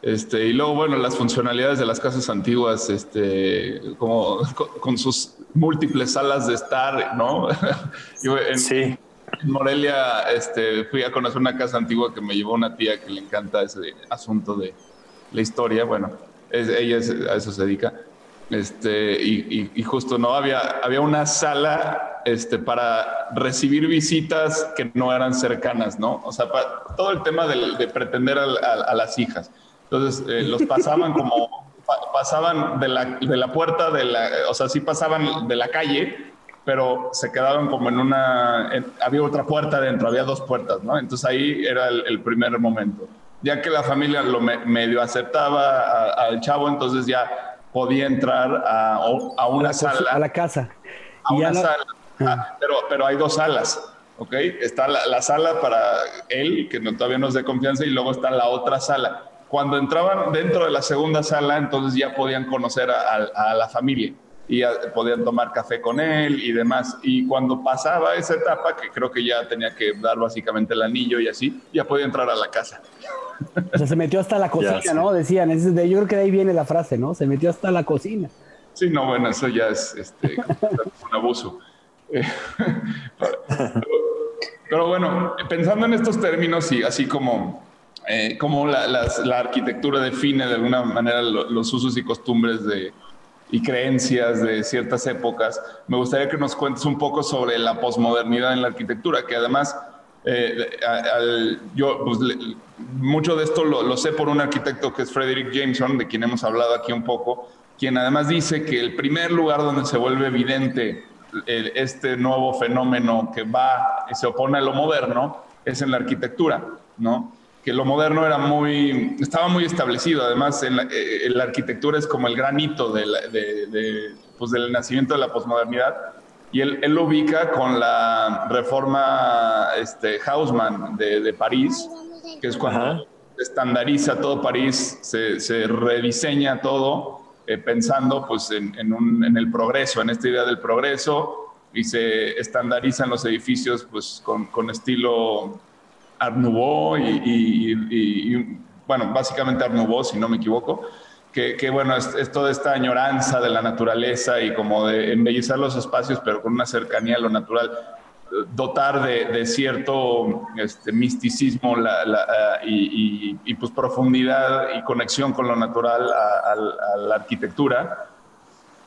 Este, y luego, bueno, las funcionalidades de las casas antiguas, este, como con, sus múltiples salas de estar, ¿no? en, sí. En Morelia este, fui a conocer una casa antigua que me llevó una tía que le encanta ese asunto de la historia. Bueno, ella a eso se dedica. Este, y, y, justo no había, había una sala este, para recibir visitas que no eran cercanas, ¿no? O sea, para, todo el tema de, de pretender a, a, a las hijas. Entonces, eh, los pasaban como, pasaban de la, de la puerta, de la, o sea, sí pasaban de la calle, pero se quedaban como en una, había otra puerta dentro, había dos puertas, ¿no? Entonces ahí era el, primer momento. Ya que la familia lo medio aceptaba al chavo, entonces ya podía entrar a, a una sala. A la casa. A una sala. Ah, pero, pero hay dos salas. ¿ok? Está la, la, sala para él, que no, todavía no es de confianza, y luego está la otra sala. Cuando entraban dentro de la segunda sala, entonces ya podían conocer a, a, a la familia y ya podían tomar café con él y demás. Y cuando pasaba esa etapa, que creo que ya tenía que dar básicamente el anillo y así, ya podía entrar a la casa. O sea, se metió hasta la cocina, ya, ¿no? Decían, es de, yo creo que de ahí viene la frase, ¿no? Se metió hasta la cocina. Sí, no, bueno, eso ya es este, un abuso. pero, pero bueno, pensando en estos términos y así como eh, cómo la, la, arquitectura define de alguna manera lo, los usos y costumbres de, y creencias de ciertas épocas, me gustaría que nos cuentes un poco sobre la posmodernidad en la arquitectura, que además eh, al, yo pues, le, mucho de esto lo, lo, sé por un arquitecto que es Frederick Jameson, de quien hemos hablado aquí un poco, quien además dice que el primer lugar donde se vuelve evidente el, este nuevo fenómeno que va y se opone a lo moderno es en la arquitectura, ¿no? Que lo moderno era muy, estaba muy establecido. Además, en la, eh, en la arquitectura es como el granito de la, de, de, pues del nacimiento de la posmodernidad. Y él, él, lo ubica con la reforma este, Haussmann de, de París, que es cuando Ajá. se estandariza todo París, se, se rediseña todo, eh, pensando pues, en, en, un, en, el progreso, en esta idea del progreso, y se estandarizan los edificios pues, con, con estilo Art Nouveau y, y, y, y, bueno, básicamente Art Nouveau, si no me equivoco, que, que bueno, es, es, toda esta añoranza de la naturaleza y como de embellecer los espacios, pero con una cercanía a lo natural, dotar de, de cierto este, misticismo la, la, y, pues profundidad y conexión con lo natural a, a, a la arquitectura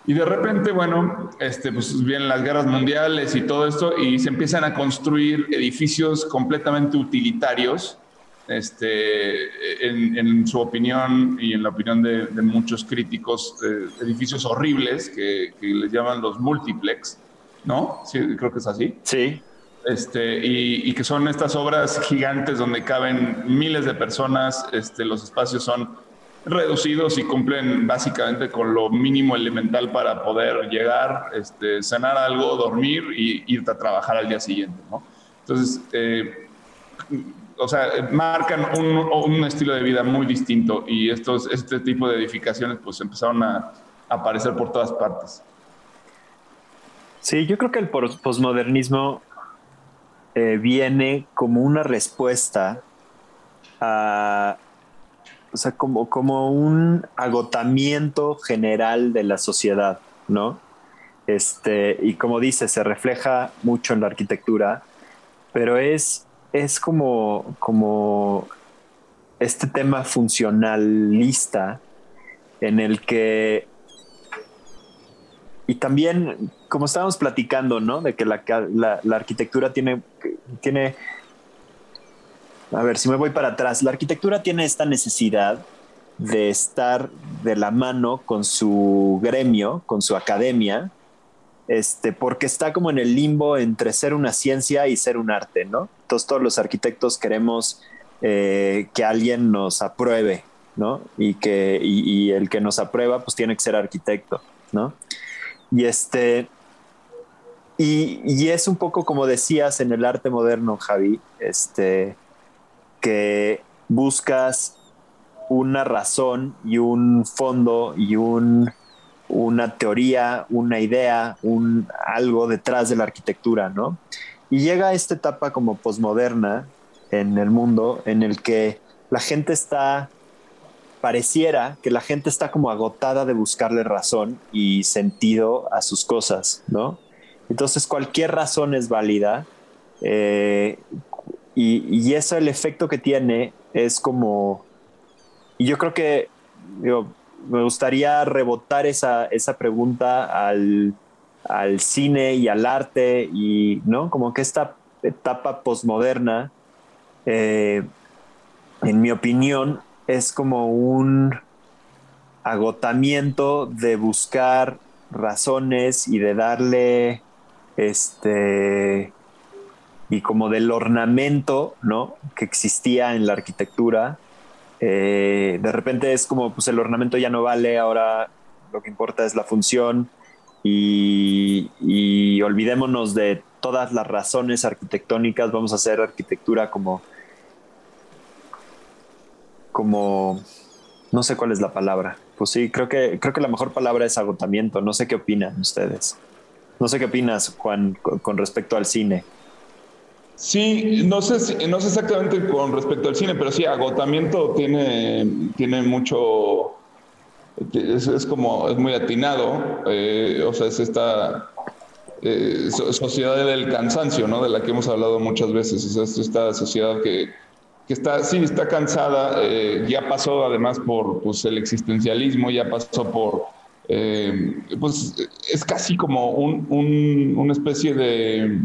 y de repente, bueno, este, pues vienen las guerras mundiales y todo esto, y se empiezan a construir edificios completamente utilitarios, este, en, en su opinión y en la opinión de, de muchos críticos, eh, edificios horribles que, que, les llaman los multiplex, ¿no? Sí, creo que es así. Sí. Este, y, y, que son estas obras gigantes donde caben miles de personas, este, los espacios son reducidos y cumplen básicamente con lo mínimo elemental para poder llegar, este, cenar algo, dormir y irte a trabajar al día siguiente. ¿no? Entonces, eh, o sea, marcan un, estilo de vida muy distinto y estos, este tipo de edificaciones pues empezaron a, a aparecer por todas partes. Sí, yo creo que el posmodernismo eh, viene como una respuesta a o sea, como, como un agotamiento general de la sociedad, ¿no? Este, y como dice, se refleja mucho en la arquitectura, pero es, es como, como este tema funcionalista en el que, y también, como estábamos platicando, ¿no? De que la, la, arquitectura tiene, tiene a ver, si me voy para atrás, la arquitectura tiene esta necesidad de estar de la mano con su gremio, con su academia, este, porque está como en el limbo entre ser una ciencia y ser un arte, ¿no? Todos los arquitectos queremos eh, que alguien nos apruebe, ¿no? Y que y, el que nos aprueba, pues tiene que ser arquitecto, ¿no? Y este y, y, es un poco como decías en el arte moderno, Javi, este que buscas una razón y un fondo y un, una teoría, una idea, un algo detrás de la arquitectura, ¿no? Y llega a esta etapa como posmoderna en el mundo en el que la gente está, pareciera que la gente está como agotada de buscarle razón y sentido a sus cosas, ¿no? Entonces cualquier razón es válida eh, y, y, eso el efecto que tiene es como y yo creo que me gustaría rebotar esa, esa pregunta al, al, cine y al arte y, ¿no? Como que esta etapa posmoderna, eh, en mi opinión, es como un agotamiento de buscar razones y de darle este y como del ornamento, ¿no? Que existía en la arquitectura eh, de repente es como, pues el ornamento ya no vale, ahora lo que importa es la función y, olvidémonos de todas las razones arquitectónicas, vamos a hacer arquitectura como, como, no sé cuál es la palabra. Pues sí, creo que, creo que la mejor palabra es agotamiento. No sé qué opinan ustedes. No sé qué opinas, Juan, con respecto al cine. Sí, no sé, no sé exactamente con respecto al cine, pero sí, agotamiento tiene, tiene mucho, es, como, es muy atinado, eh, o sea, es esta eh, sociedad del cansancio, ¿no? De la que hemos hablado muchas veces, es esta sociedad que, que está, sí, está cansada, eh, ya pasó además por pues, el existencialismo, ya pasó por, pues es casi como un, un, una especie de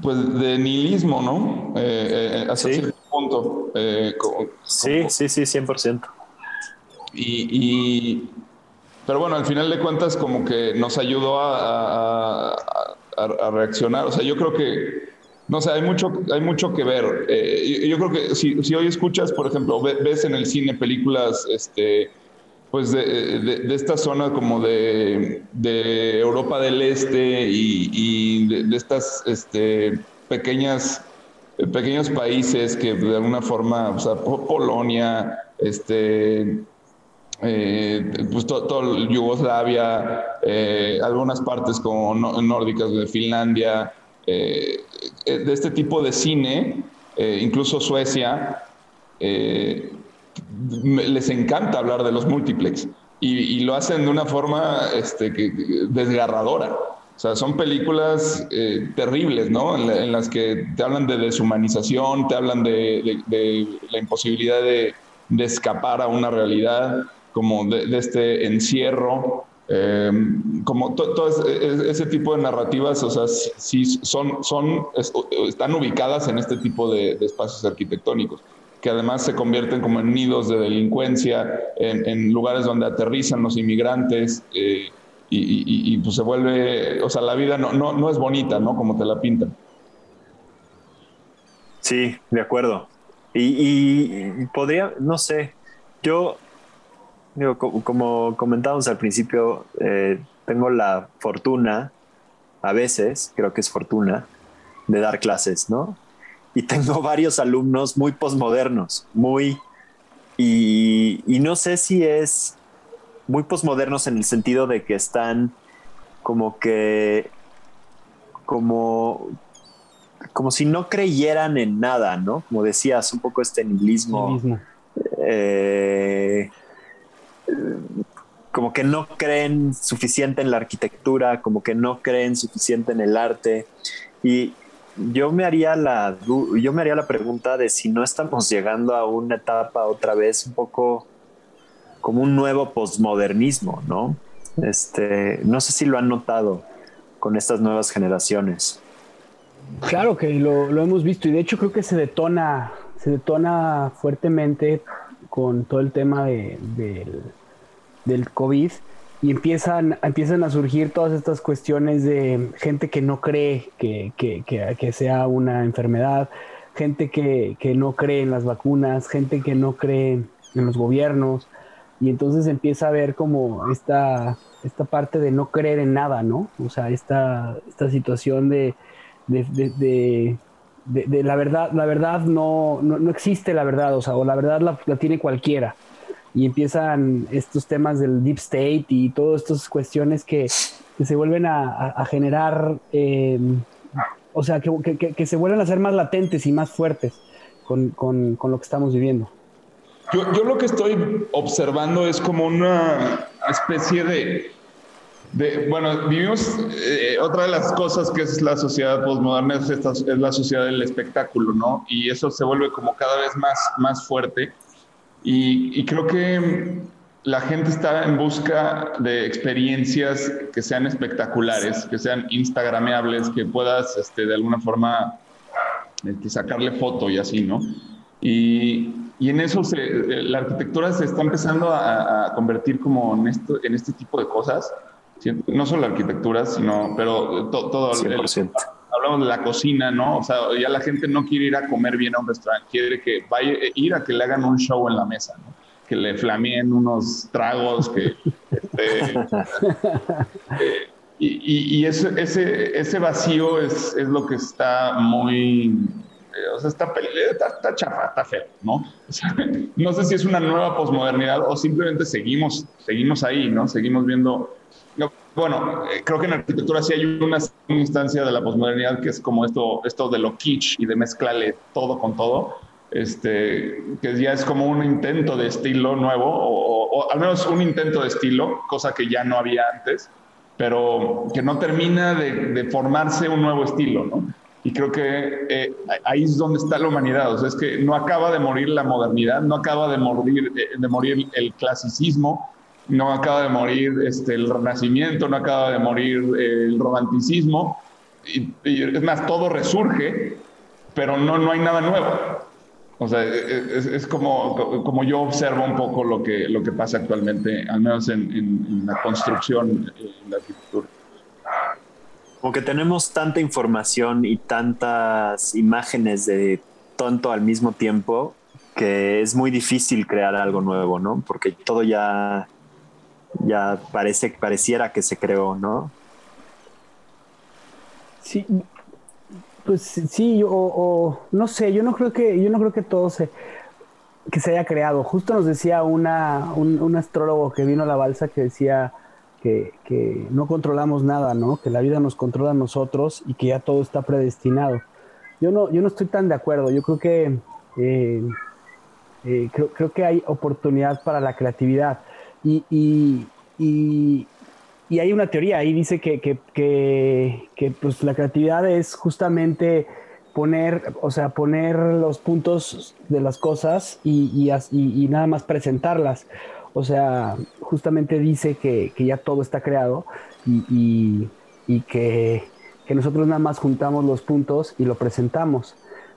pues de nihilismo, ¿no? Eh, eh hasta cierto punto. Eh, sí, sí, sí, 100%. Y, y, pero bueno, al final de cuentas como que nos ayudó a, a, reaccionar. O sea, yo creo que, no sé, hay mucho, hay mucho que ver. Eh, yo, creo que si, si, hoy escuchas, por ejemplo, ves en el cine películas, este pues de, esta zona como de, Europa del Este y, de, estas este, pequeñas pequeños países que de alguna forma, o sea, Polonia, este, eh, pues todo, Yugoslavia, eh, algunas partes como nórdicas de Finlandia, eh, de este tipo de cine, incluso Suecia, les encanta hablar de los multiplex y, lo hacen de una forma este, desgarradora. O sea, son películas eh, terribles, ¿no? En, las que te hablan de deshumanización, te hablan de, la imposibilidad de, escapar a una realidad, como de, este encierro. Em, como todo ese tipo de narrativas, o sea, sí, son, son, están ubicadas en este tipo de espacios arquitectónicos que además se convierten como en nidos de delincuencia, en, lugares donde aterrizan los inmigrantes eh, y, pues se vuelve, o sea, la vida no, no, es bonita, ¿no? Como te la pintan. Sí, de acuerdo. Y, podría, no sé, yo, digo, como comentábamos al principio, eh, tengo la fortuna, a veces, creo que es fortuna, de dar clases, ¿no? Y tengo varios alumnos muy posmodernos, muy... Y, no sé si es muy posmodernos en el sentido de que están como que... como como si no creyeran en nada, ¿no? Como decías, un poco este nihilismo. Eh, como que no creen suficiente en la arquitectura, como que no creen suficiente en el arte. Y, yo me haría la yo me haría la pregunta de si no estamos llegando a una etapa otra vez un poco como un nuevo posmodernismo, ¿no? Este, no sé si lo han notado con estas nuevas generaciones. Claro que lo, hemos visto y de hecho creo que se detona, se detona fuertemente con todo el tema de, del, del COVID y empiezan, empiezan a surgir todas estas cuestiones de gente que no cree que, que, que, sea una enfermedad, gente que, que no cree en las vacunas, gente que no cree en los gobiernos, y entonces empieza a ver como esta, esta parte de no creer en nada, ¿no? O sea, esta, esta situación de, de, de, de la verdad, la verdad no, no, no, existe la verdad, o sea, o la verdad la, la, tiene cualquiera. Y empiezan estos temas del deep state y todas estas cuestiones que, se vuelven a, generar, eh, o sea, que, que, se vuelven a ser más latentes y más fuertes con, con, con lo que estamos viviendo. Yo, yo, lo que estoy observando es como una especie de, de bueno, vivimos, eh, otra de las cosas que es la sociedad postmoderna es, esta, es la sociedad del espectáculo, ¿no? Y eso se vuelve como cada vez más, más fuerte. Y, y creo que la gente está en busca de experiencias que sean espectaculares, que sean instagrameables, que puedas este, de alguna forma este, sacarle foto y así, ¿no? Y, y en eso se, la arquitectura se está empezando a, a, convertir como en, esto, en este tipo de cosas. No solo la arquitectura, sino, pero to, todo. 100%. El, hablamos de la cocina, ¿no? O sea, ya la gente no quiere ir a comer bien a un restaurante, quiere que vaya, ir a que le hagan un show en la mesa, ¿no? Que le flameen unos tragos, que. Este, eh, y, ese, ese, vacío es, es lo que está muy o sea, está, está, está chafa, está feo, ¿no? O sea, no sé si es una nueva posmodernidad o simplemente seguimos, seguimos ahí, ¿no? Seguimos viendo... Bueno, creo que en arquitectura sí hay una instancia de la posmodernidad que es como esto, esto de lo kitsch y de mezclarle todo con todo, este, que ya es como un intento de estilo nuevo, o, al menos un intento de estilo, cosa que ya no había antes, pero que no termina de, de formarse un nuevo estilo, ¿no? Y creo que eh, ahí es donde está la humanidad. O sea, es que no acaba de morir la modernidad, no acaba de morir, de morir el clasicismo, no acaba de morir este, el renacimiento, no acaba de morir el romanticismo. Y, es más, todo resurge, pero no, no hay nada nuevo. O sea, es, es, como, como yo observo un poco lo que, lo que pasa actualmente, al menos en, en, en la construcción, en la arquitectura como que tenemos tanta información y tantas imágenes de tonto al mismo tiempo que es muy difícil crear algo nuevo, ¿no? Porque todo ya, ya parece, pareciera que se creó, ¿no? Sí, pues sí, o, no sé, yo no creo que, yo no creo que todo se, que se haya creado. Justo nos decía una, un, un astrólogo que vino a la balsa que decía, que, que, no controlamos nada, ¿no? Que la vida nos controla a nosotros y que ya todo está predestinado. Yo no, yo no estoy tan de acuerdo. Yo creo que eh, eh, creo, creo, que hay oportunidad para la creatividad. Y, y, y, hay una teoría ahí, dice que, que, que, pues la creatividad es justamente poner, o sea, poner los puntos de las cosas y, y, nada más presentarlas. O sea, justamente dice que, ya todo está creado y, que, que, nosotros nada más juntamos los puntos y lo presentamos.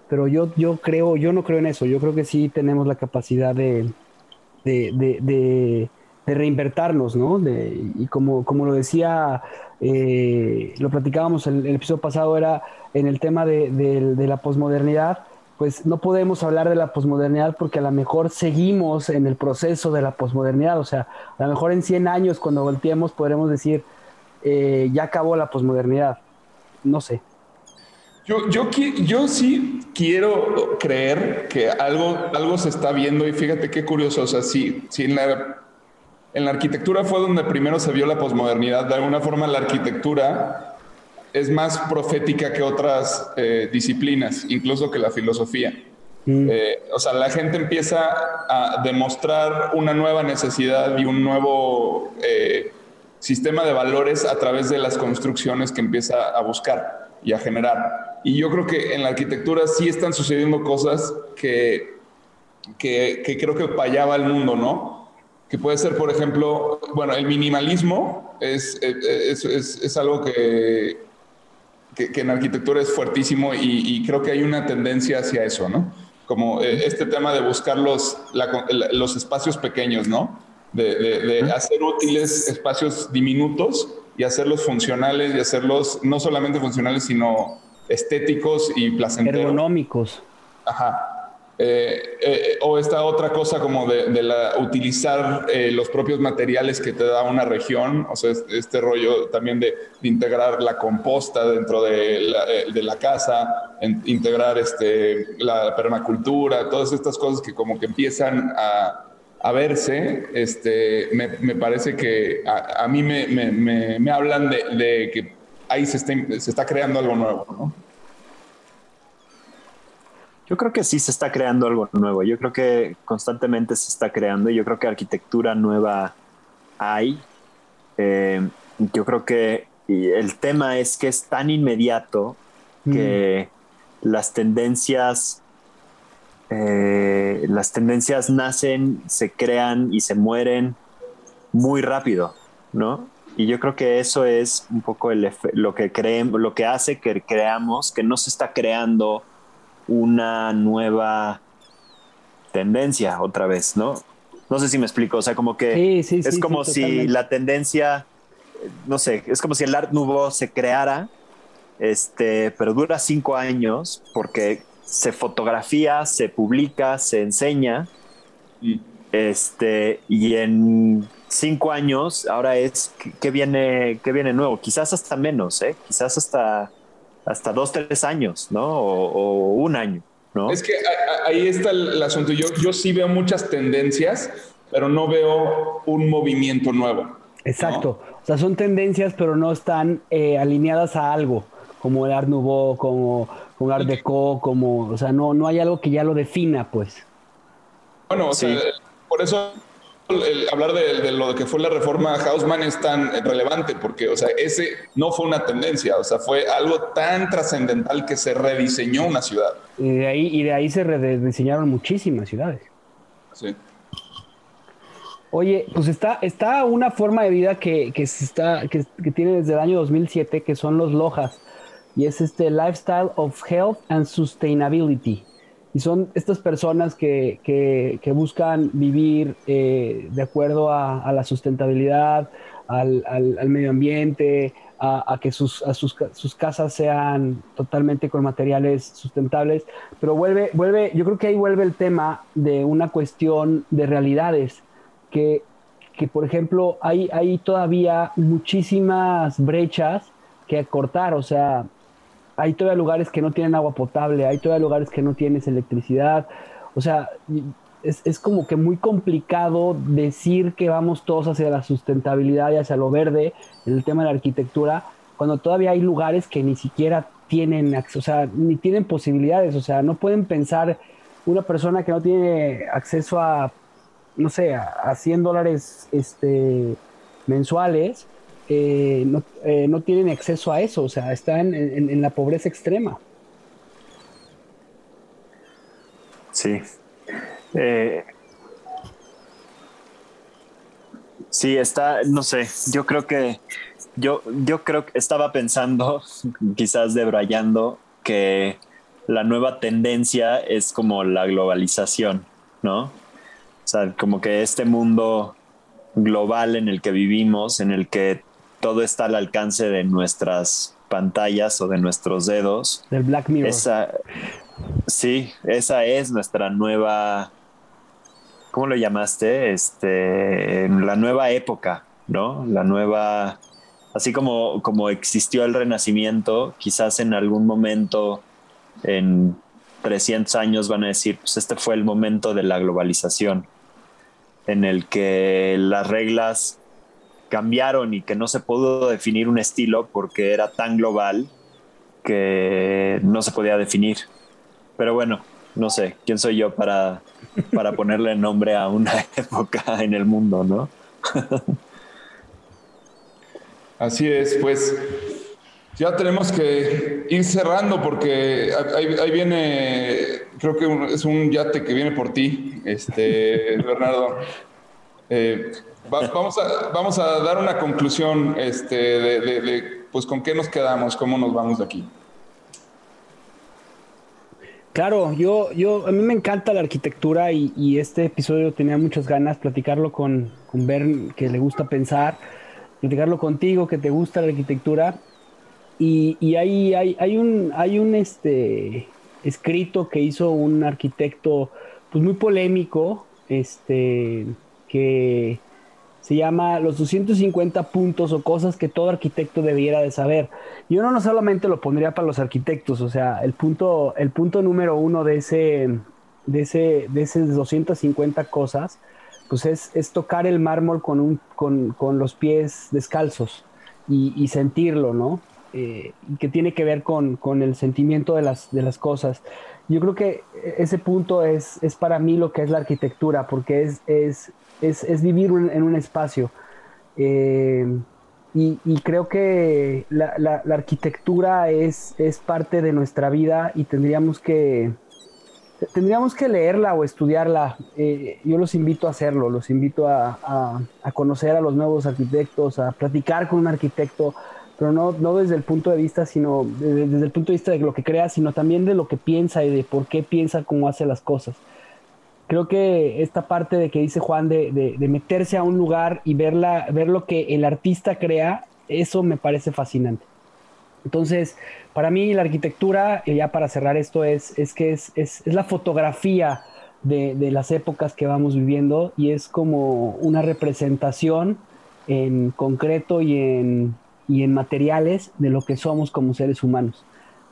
Pero yo, yo creo, yo no creo en eso, yo creo que sí tenemos la capacidad de, de, de, de reinvertirnos, ¿no? y como, como lo decía, eh, lo platicábamos el, el, episodio pasado, era en el tema de, la posmodernidad, pues no podemos hablar de la posmodernidad porque a lo mejor seguimos en el proceso de la posmodernidad. O sea, a lo mejor en 100 años cuando volteemos podremos decir, eh, ya acabó la posmodernidad. No sé. Yo, yo, yo sí quiero creer que algo, algo se está viendo y fíjate qué curioso, o sea, sí, sí en, la, en la arquitectura fue donde primero se vio la posmodernidad, de alguna forma la arquitectura es más profética que otras eh, disciplinas, incluso que la filosofía. Mm. Eh, o sea, la gente empieza a demostrar una nueva necesidad y un nuevo eh, sistema de valores a través de las construcciones que empieza a buscar y a generar. Y yo creo que en la arquitectura sí están sucediendo cosas que, que, que creo que fallaba el mundo, ¿no? Que puede ser, por ejemplo, bueno, el minimalismo es, es, es, es algo que, que, que en arquitectura es fuertísimo y, y, creo que hay una tendencia hacia eso, ¿no? Como eh, este tema de buscar los, la, los espacios pequeños, ¿no? De, de, de, hacer útiles espacios diminutos y hacerlos funcionales y hacerlos no solamente funcionales, sino estéticos y placenteros. Ergonómicos. Ajá. Eh, eh, o esta otra cosa como de, de la, utilizar eh, los propios materiales que te da una región, o sea, este rollo también de, integrar la composta dentro de la, de la casa, integrar este, la permacultura, todas estas cosas que como que empiezan a, verse, este, me, me, parece que a, mí me, me, me, hablan de, de que ahí se está, se está creando algo nuevo, ¿no? Yo creo que sí se está creando algo nuevo. Yo creo que constantemente se está creando. Yo creo que arquitectura nueva hay. Eh, yo creo que el tema es que es tan inmediato que mm. las tendencias, eh, las tendencias nacen, se crean y se mueren muy rápido, ¿no? Y yo creo que eso es un poco el, lo que creemos, lo que hace que creamos que no se está creando una nueva tendencia otra vez, ¿no? No sé si me explico, o sea, como que es como si la tendencia, no sé, es como si el Art Nouveau se creara, este, pero dura cinco años porque se fotografía, se publica, se enseña, y este, y en cinco años ahora es que viene, que viene nuevo, quizás hasta menos, ¿eh? quizás hasta hasta dos, tres años, ¿no? O, un año, ¿no? Es que ahí está el, asunto. Yo, yo sí veo muchas tendencias, pero no veo un movimiento nuevo. Exacto. O sea, son tendencias, pero no están eh, alineadas a algo, como el Art Nouveau, como, como Art Deco, como, o sea, no, no hay algo que ya lo defina, pues. Bueno, o sea, por eso el hablar de, lo que fue la reforma Hausman es tan relevante porque, o sea, ese no fue una tendencia, o sea, fue algo tan trascendental que se rediseñó una ciudad. Y de ahí, y de ahí se rediseñaron muchísimas ciudades. Sí. Oye, pues está, está una forma de vida que, que, se está, que, que tiene desde el año 2007, que son los Lojas, y es este Lifestyle of Health and Sustainability y son estas personas que, que, buscan vivir eh, de acuerdo a, la sustentabilidad, al, al, medio ambiente, a, que sus, sus, sus, casas sean totalmente con materiales sustentables. Pero vuelve, vuelve, yo creo que ahí vuelve el tema de una cuestión de realidades, que, que por ejemplo hay, hay todavía muchísimas brechas que cortar, o sea, hay todavía lugares que no tienen agua potable, hay todavía lugares que no tienes electricidad. O sea, es, es, como que muy complicado decir que vamos todos hacia la sustentabilidad y hacia lo verde el tema de la arquitectura, cuando todavía hay lugares que ni siquiera tienen, o sea, ni tienen posibilidades, o sea, no pueden pensar una persona que no tiene acceso a, no sé, a, a 100 dólares este, mensuales, eh, no, eh, no, tienen acceso a eso, o sea, están en, la pobreza extrema. Sí. Eh, sí, está, no sé, yo creo que, yo, yo creo que estaba pensando, quizás debrayando, que la nueva tendencia es como la globalización, ¿no? O sea, como que este mundo global en el que vivimos, en el que todo está al alcance de nuestras pantallas o de nuestros dedos. Del Black Mirror. Esa, sí, esa es nuestra nueva, ¿cómo lo llamaste? Este, la nueva época, ¿no? La nueva, así como, como existió el Renacimiento, quizás en algún momento, en 300 años van a decir, pues este fue el momento de la globalización, en el que las reglas cambiaron y que no se pudo definir un estilo porque era tan global que no se podía definir. Pero bueno, no sé, ¿quién soy yo para, para ponerle nombre a una época en el mundo, no? Así es, pues ya tenemos que ir cerrando porque ahí, viene, creo que es un yate que viene por ti, este, Bernardo. Eh, vamos, a, vamos a dar una conclusión este, de, pues con qué nos quedamos, cómo nos vamos de aquí. Claro, yo, yo, a mí me encanta la arquitectura y, este episodio tenía muchas ganas, platicarlo con, con Bern, que le gusta pensar, platicarlo contigo, que te gusta la arquitectura. Y, y hay, hay, hay, un, hay un, este, escrito que hizo un arquitecto pues muy polémico, este, que se llama Los 250 puntos o cosas que todo arquitecto debiera de saber. Yo no, solamente lo pondría para los arquitectos, o sea, el punto, el punto número uno de ese, de ese, de esas 250 cosas, pues es, es tocar el mármol con, un, con, con los pies descalzos y, sentirlo, ¿no? Eh, que tiene que ver con, con, el sentimiento de las, de las cosas. Yo creo que ese punto es, es para mí lo que es la arquitectura, porque es, es, es vivir en un espacio. Eh, y, creo que la, arquitectura es, es parte de nuestra vida y tendríamos que, tendríamos que leerla o estudiarla. Eh, yo los invito a hacerlo, los invito a, a, conocer a los nuevos arquitectos, a platicar con un arquitecto, pero no, no desde el punto de vista, sino desde, el punto de vista de lo que crea, sino también de lo que piensa y de por qué piensa cómo hace las cosas. Creo que esta parte de que dice Juan de, de, meterse a un lugar y verla, ver lo que el artista crea, eso me parece fascinante. Entonces, para mí la arquitectura, ya para cerrar esto, es, es que es, es, es la fotografía de, de, las épocas que vamos viviendo y es como una representación en concreto y en, y en materiales de lo que somos como seres humanos.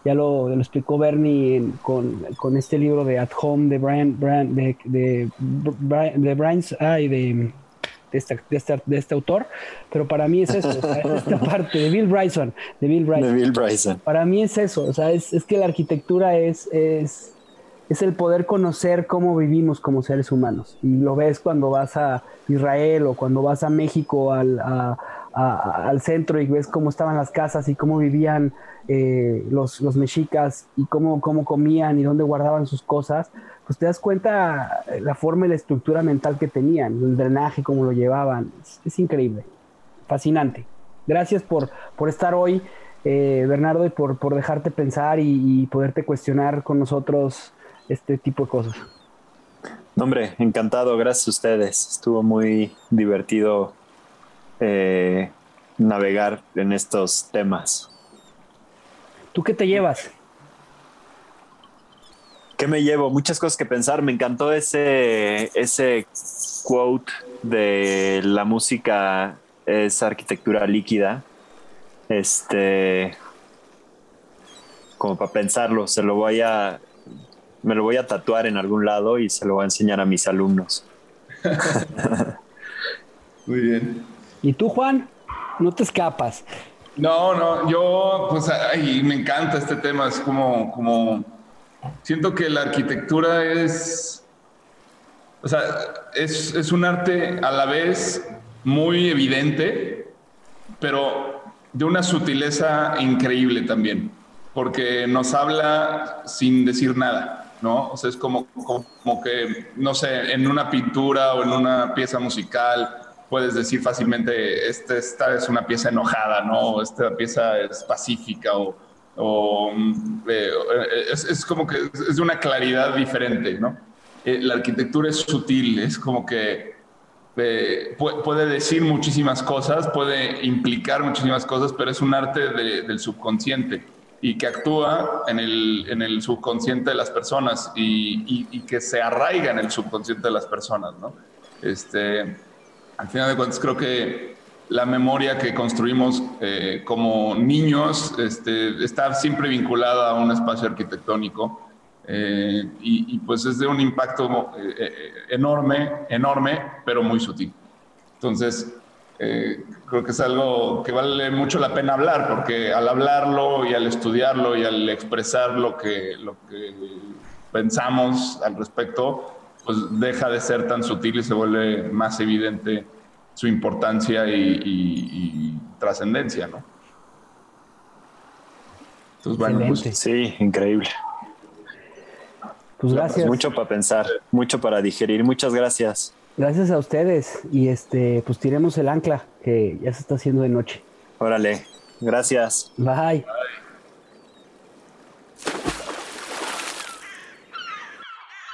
Ya lo, lo explicó Bernie en, con, con, este libro de At Home de Brian, Brian de, de, de Brian, ay, de, de, esta, de, esta, de, este autor, pero para mí es eso, o sea, esta parte de Bill Bryson, de Bill Bryson. De Bill Bryson. Para mí es eso, o sea, es, es que la arquitectura es, es, es el poder conocer cómo vivimos como seres humanos. Y lo ves cuando vas a Israel o cuando vas a México al, a, al centro y ves cómo estaban las casas y cómo vivían eh, los, los, mexicas y cómo, cómo comían y dónde guardaban sus cosas, pues te das cuenta la forma y la estructura mental que tenían, el drenaje, cómo lo llevaban. Es, es increíble, fascinante. Gracias por, por estar hoy, eh, Bernardo, y por, por dejarte pensar y, y poderte cuestionar con nosotros este tipo de cosas. Hombre, encantado, gracias a ustedes. Estuvo muy divertido eh, navegar en estos temas. ¿Tú qué te llevas? ¿Qué me llevo? Muchas cosas que pensar. Me encantó ese, ese quote de la música es arquitectura líquida. Este, como para pensarlo, se lo voy a, me lo voy a tatuar en algún lado y se lo voy a enseñar a mis alumnos. Muy bien. ¿Y tú, Juan? No te escapas. No, no, yo, pues, me encanta este tema. Es como, como, siento que la arquitectura es, o sea, es, es un arte a la vez muy evidente, pero de una sutileza increíble también, porque nos habla sin decir nada, ¿no? O sea, es como, como, como que, no sé, en una pintura o en una pieza musical puedes decir fácilmente, este, esta es una pieza enojada, ¿no? Esta pieza es pacífica o, o eh, es, es, como que es de una claridad diferente, ¿no? Eh, la arquitectura es sutil, es como que eh, puede decir muchísimas cosas, puede implicar muchísimas cosas, pero es un arte de, del subconsciente y que actúa en el, en el subconsciente de las personas y, y, y, que se arraiga en el subconsciente de las personas, ¿no? Este, al final de cuentas creo que la memoria que construimos eh, como niños este, está siempre vinculada a un espacio arquitectónico eh, y, y, pues es de un impacto eh, enorme, enorme, pero muy sutil. Entonces, eh, creo que es algo que vale mucho la pena hablar, porque al hablarlo y al estudiarlo y al expresar lo que, lo que pensamos al respecto, pues deja de ser tan sutil y se vuelve más evidente su importancia y, y, y trascendencia, ¿no? Entonces, bueno, pues, sí, increíble. Pues gracias. Pues mucho para pensar, mucho para digerir. Muchas gracias. Gracias a ustedes y este, pues tiremos el ancla que ya se está haciendo de noche. Órale, gracias. Bye. Bye.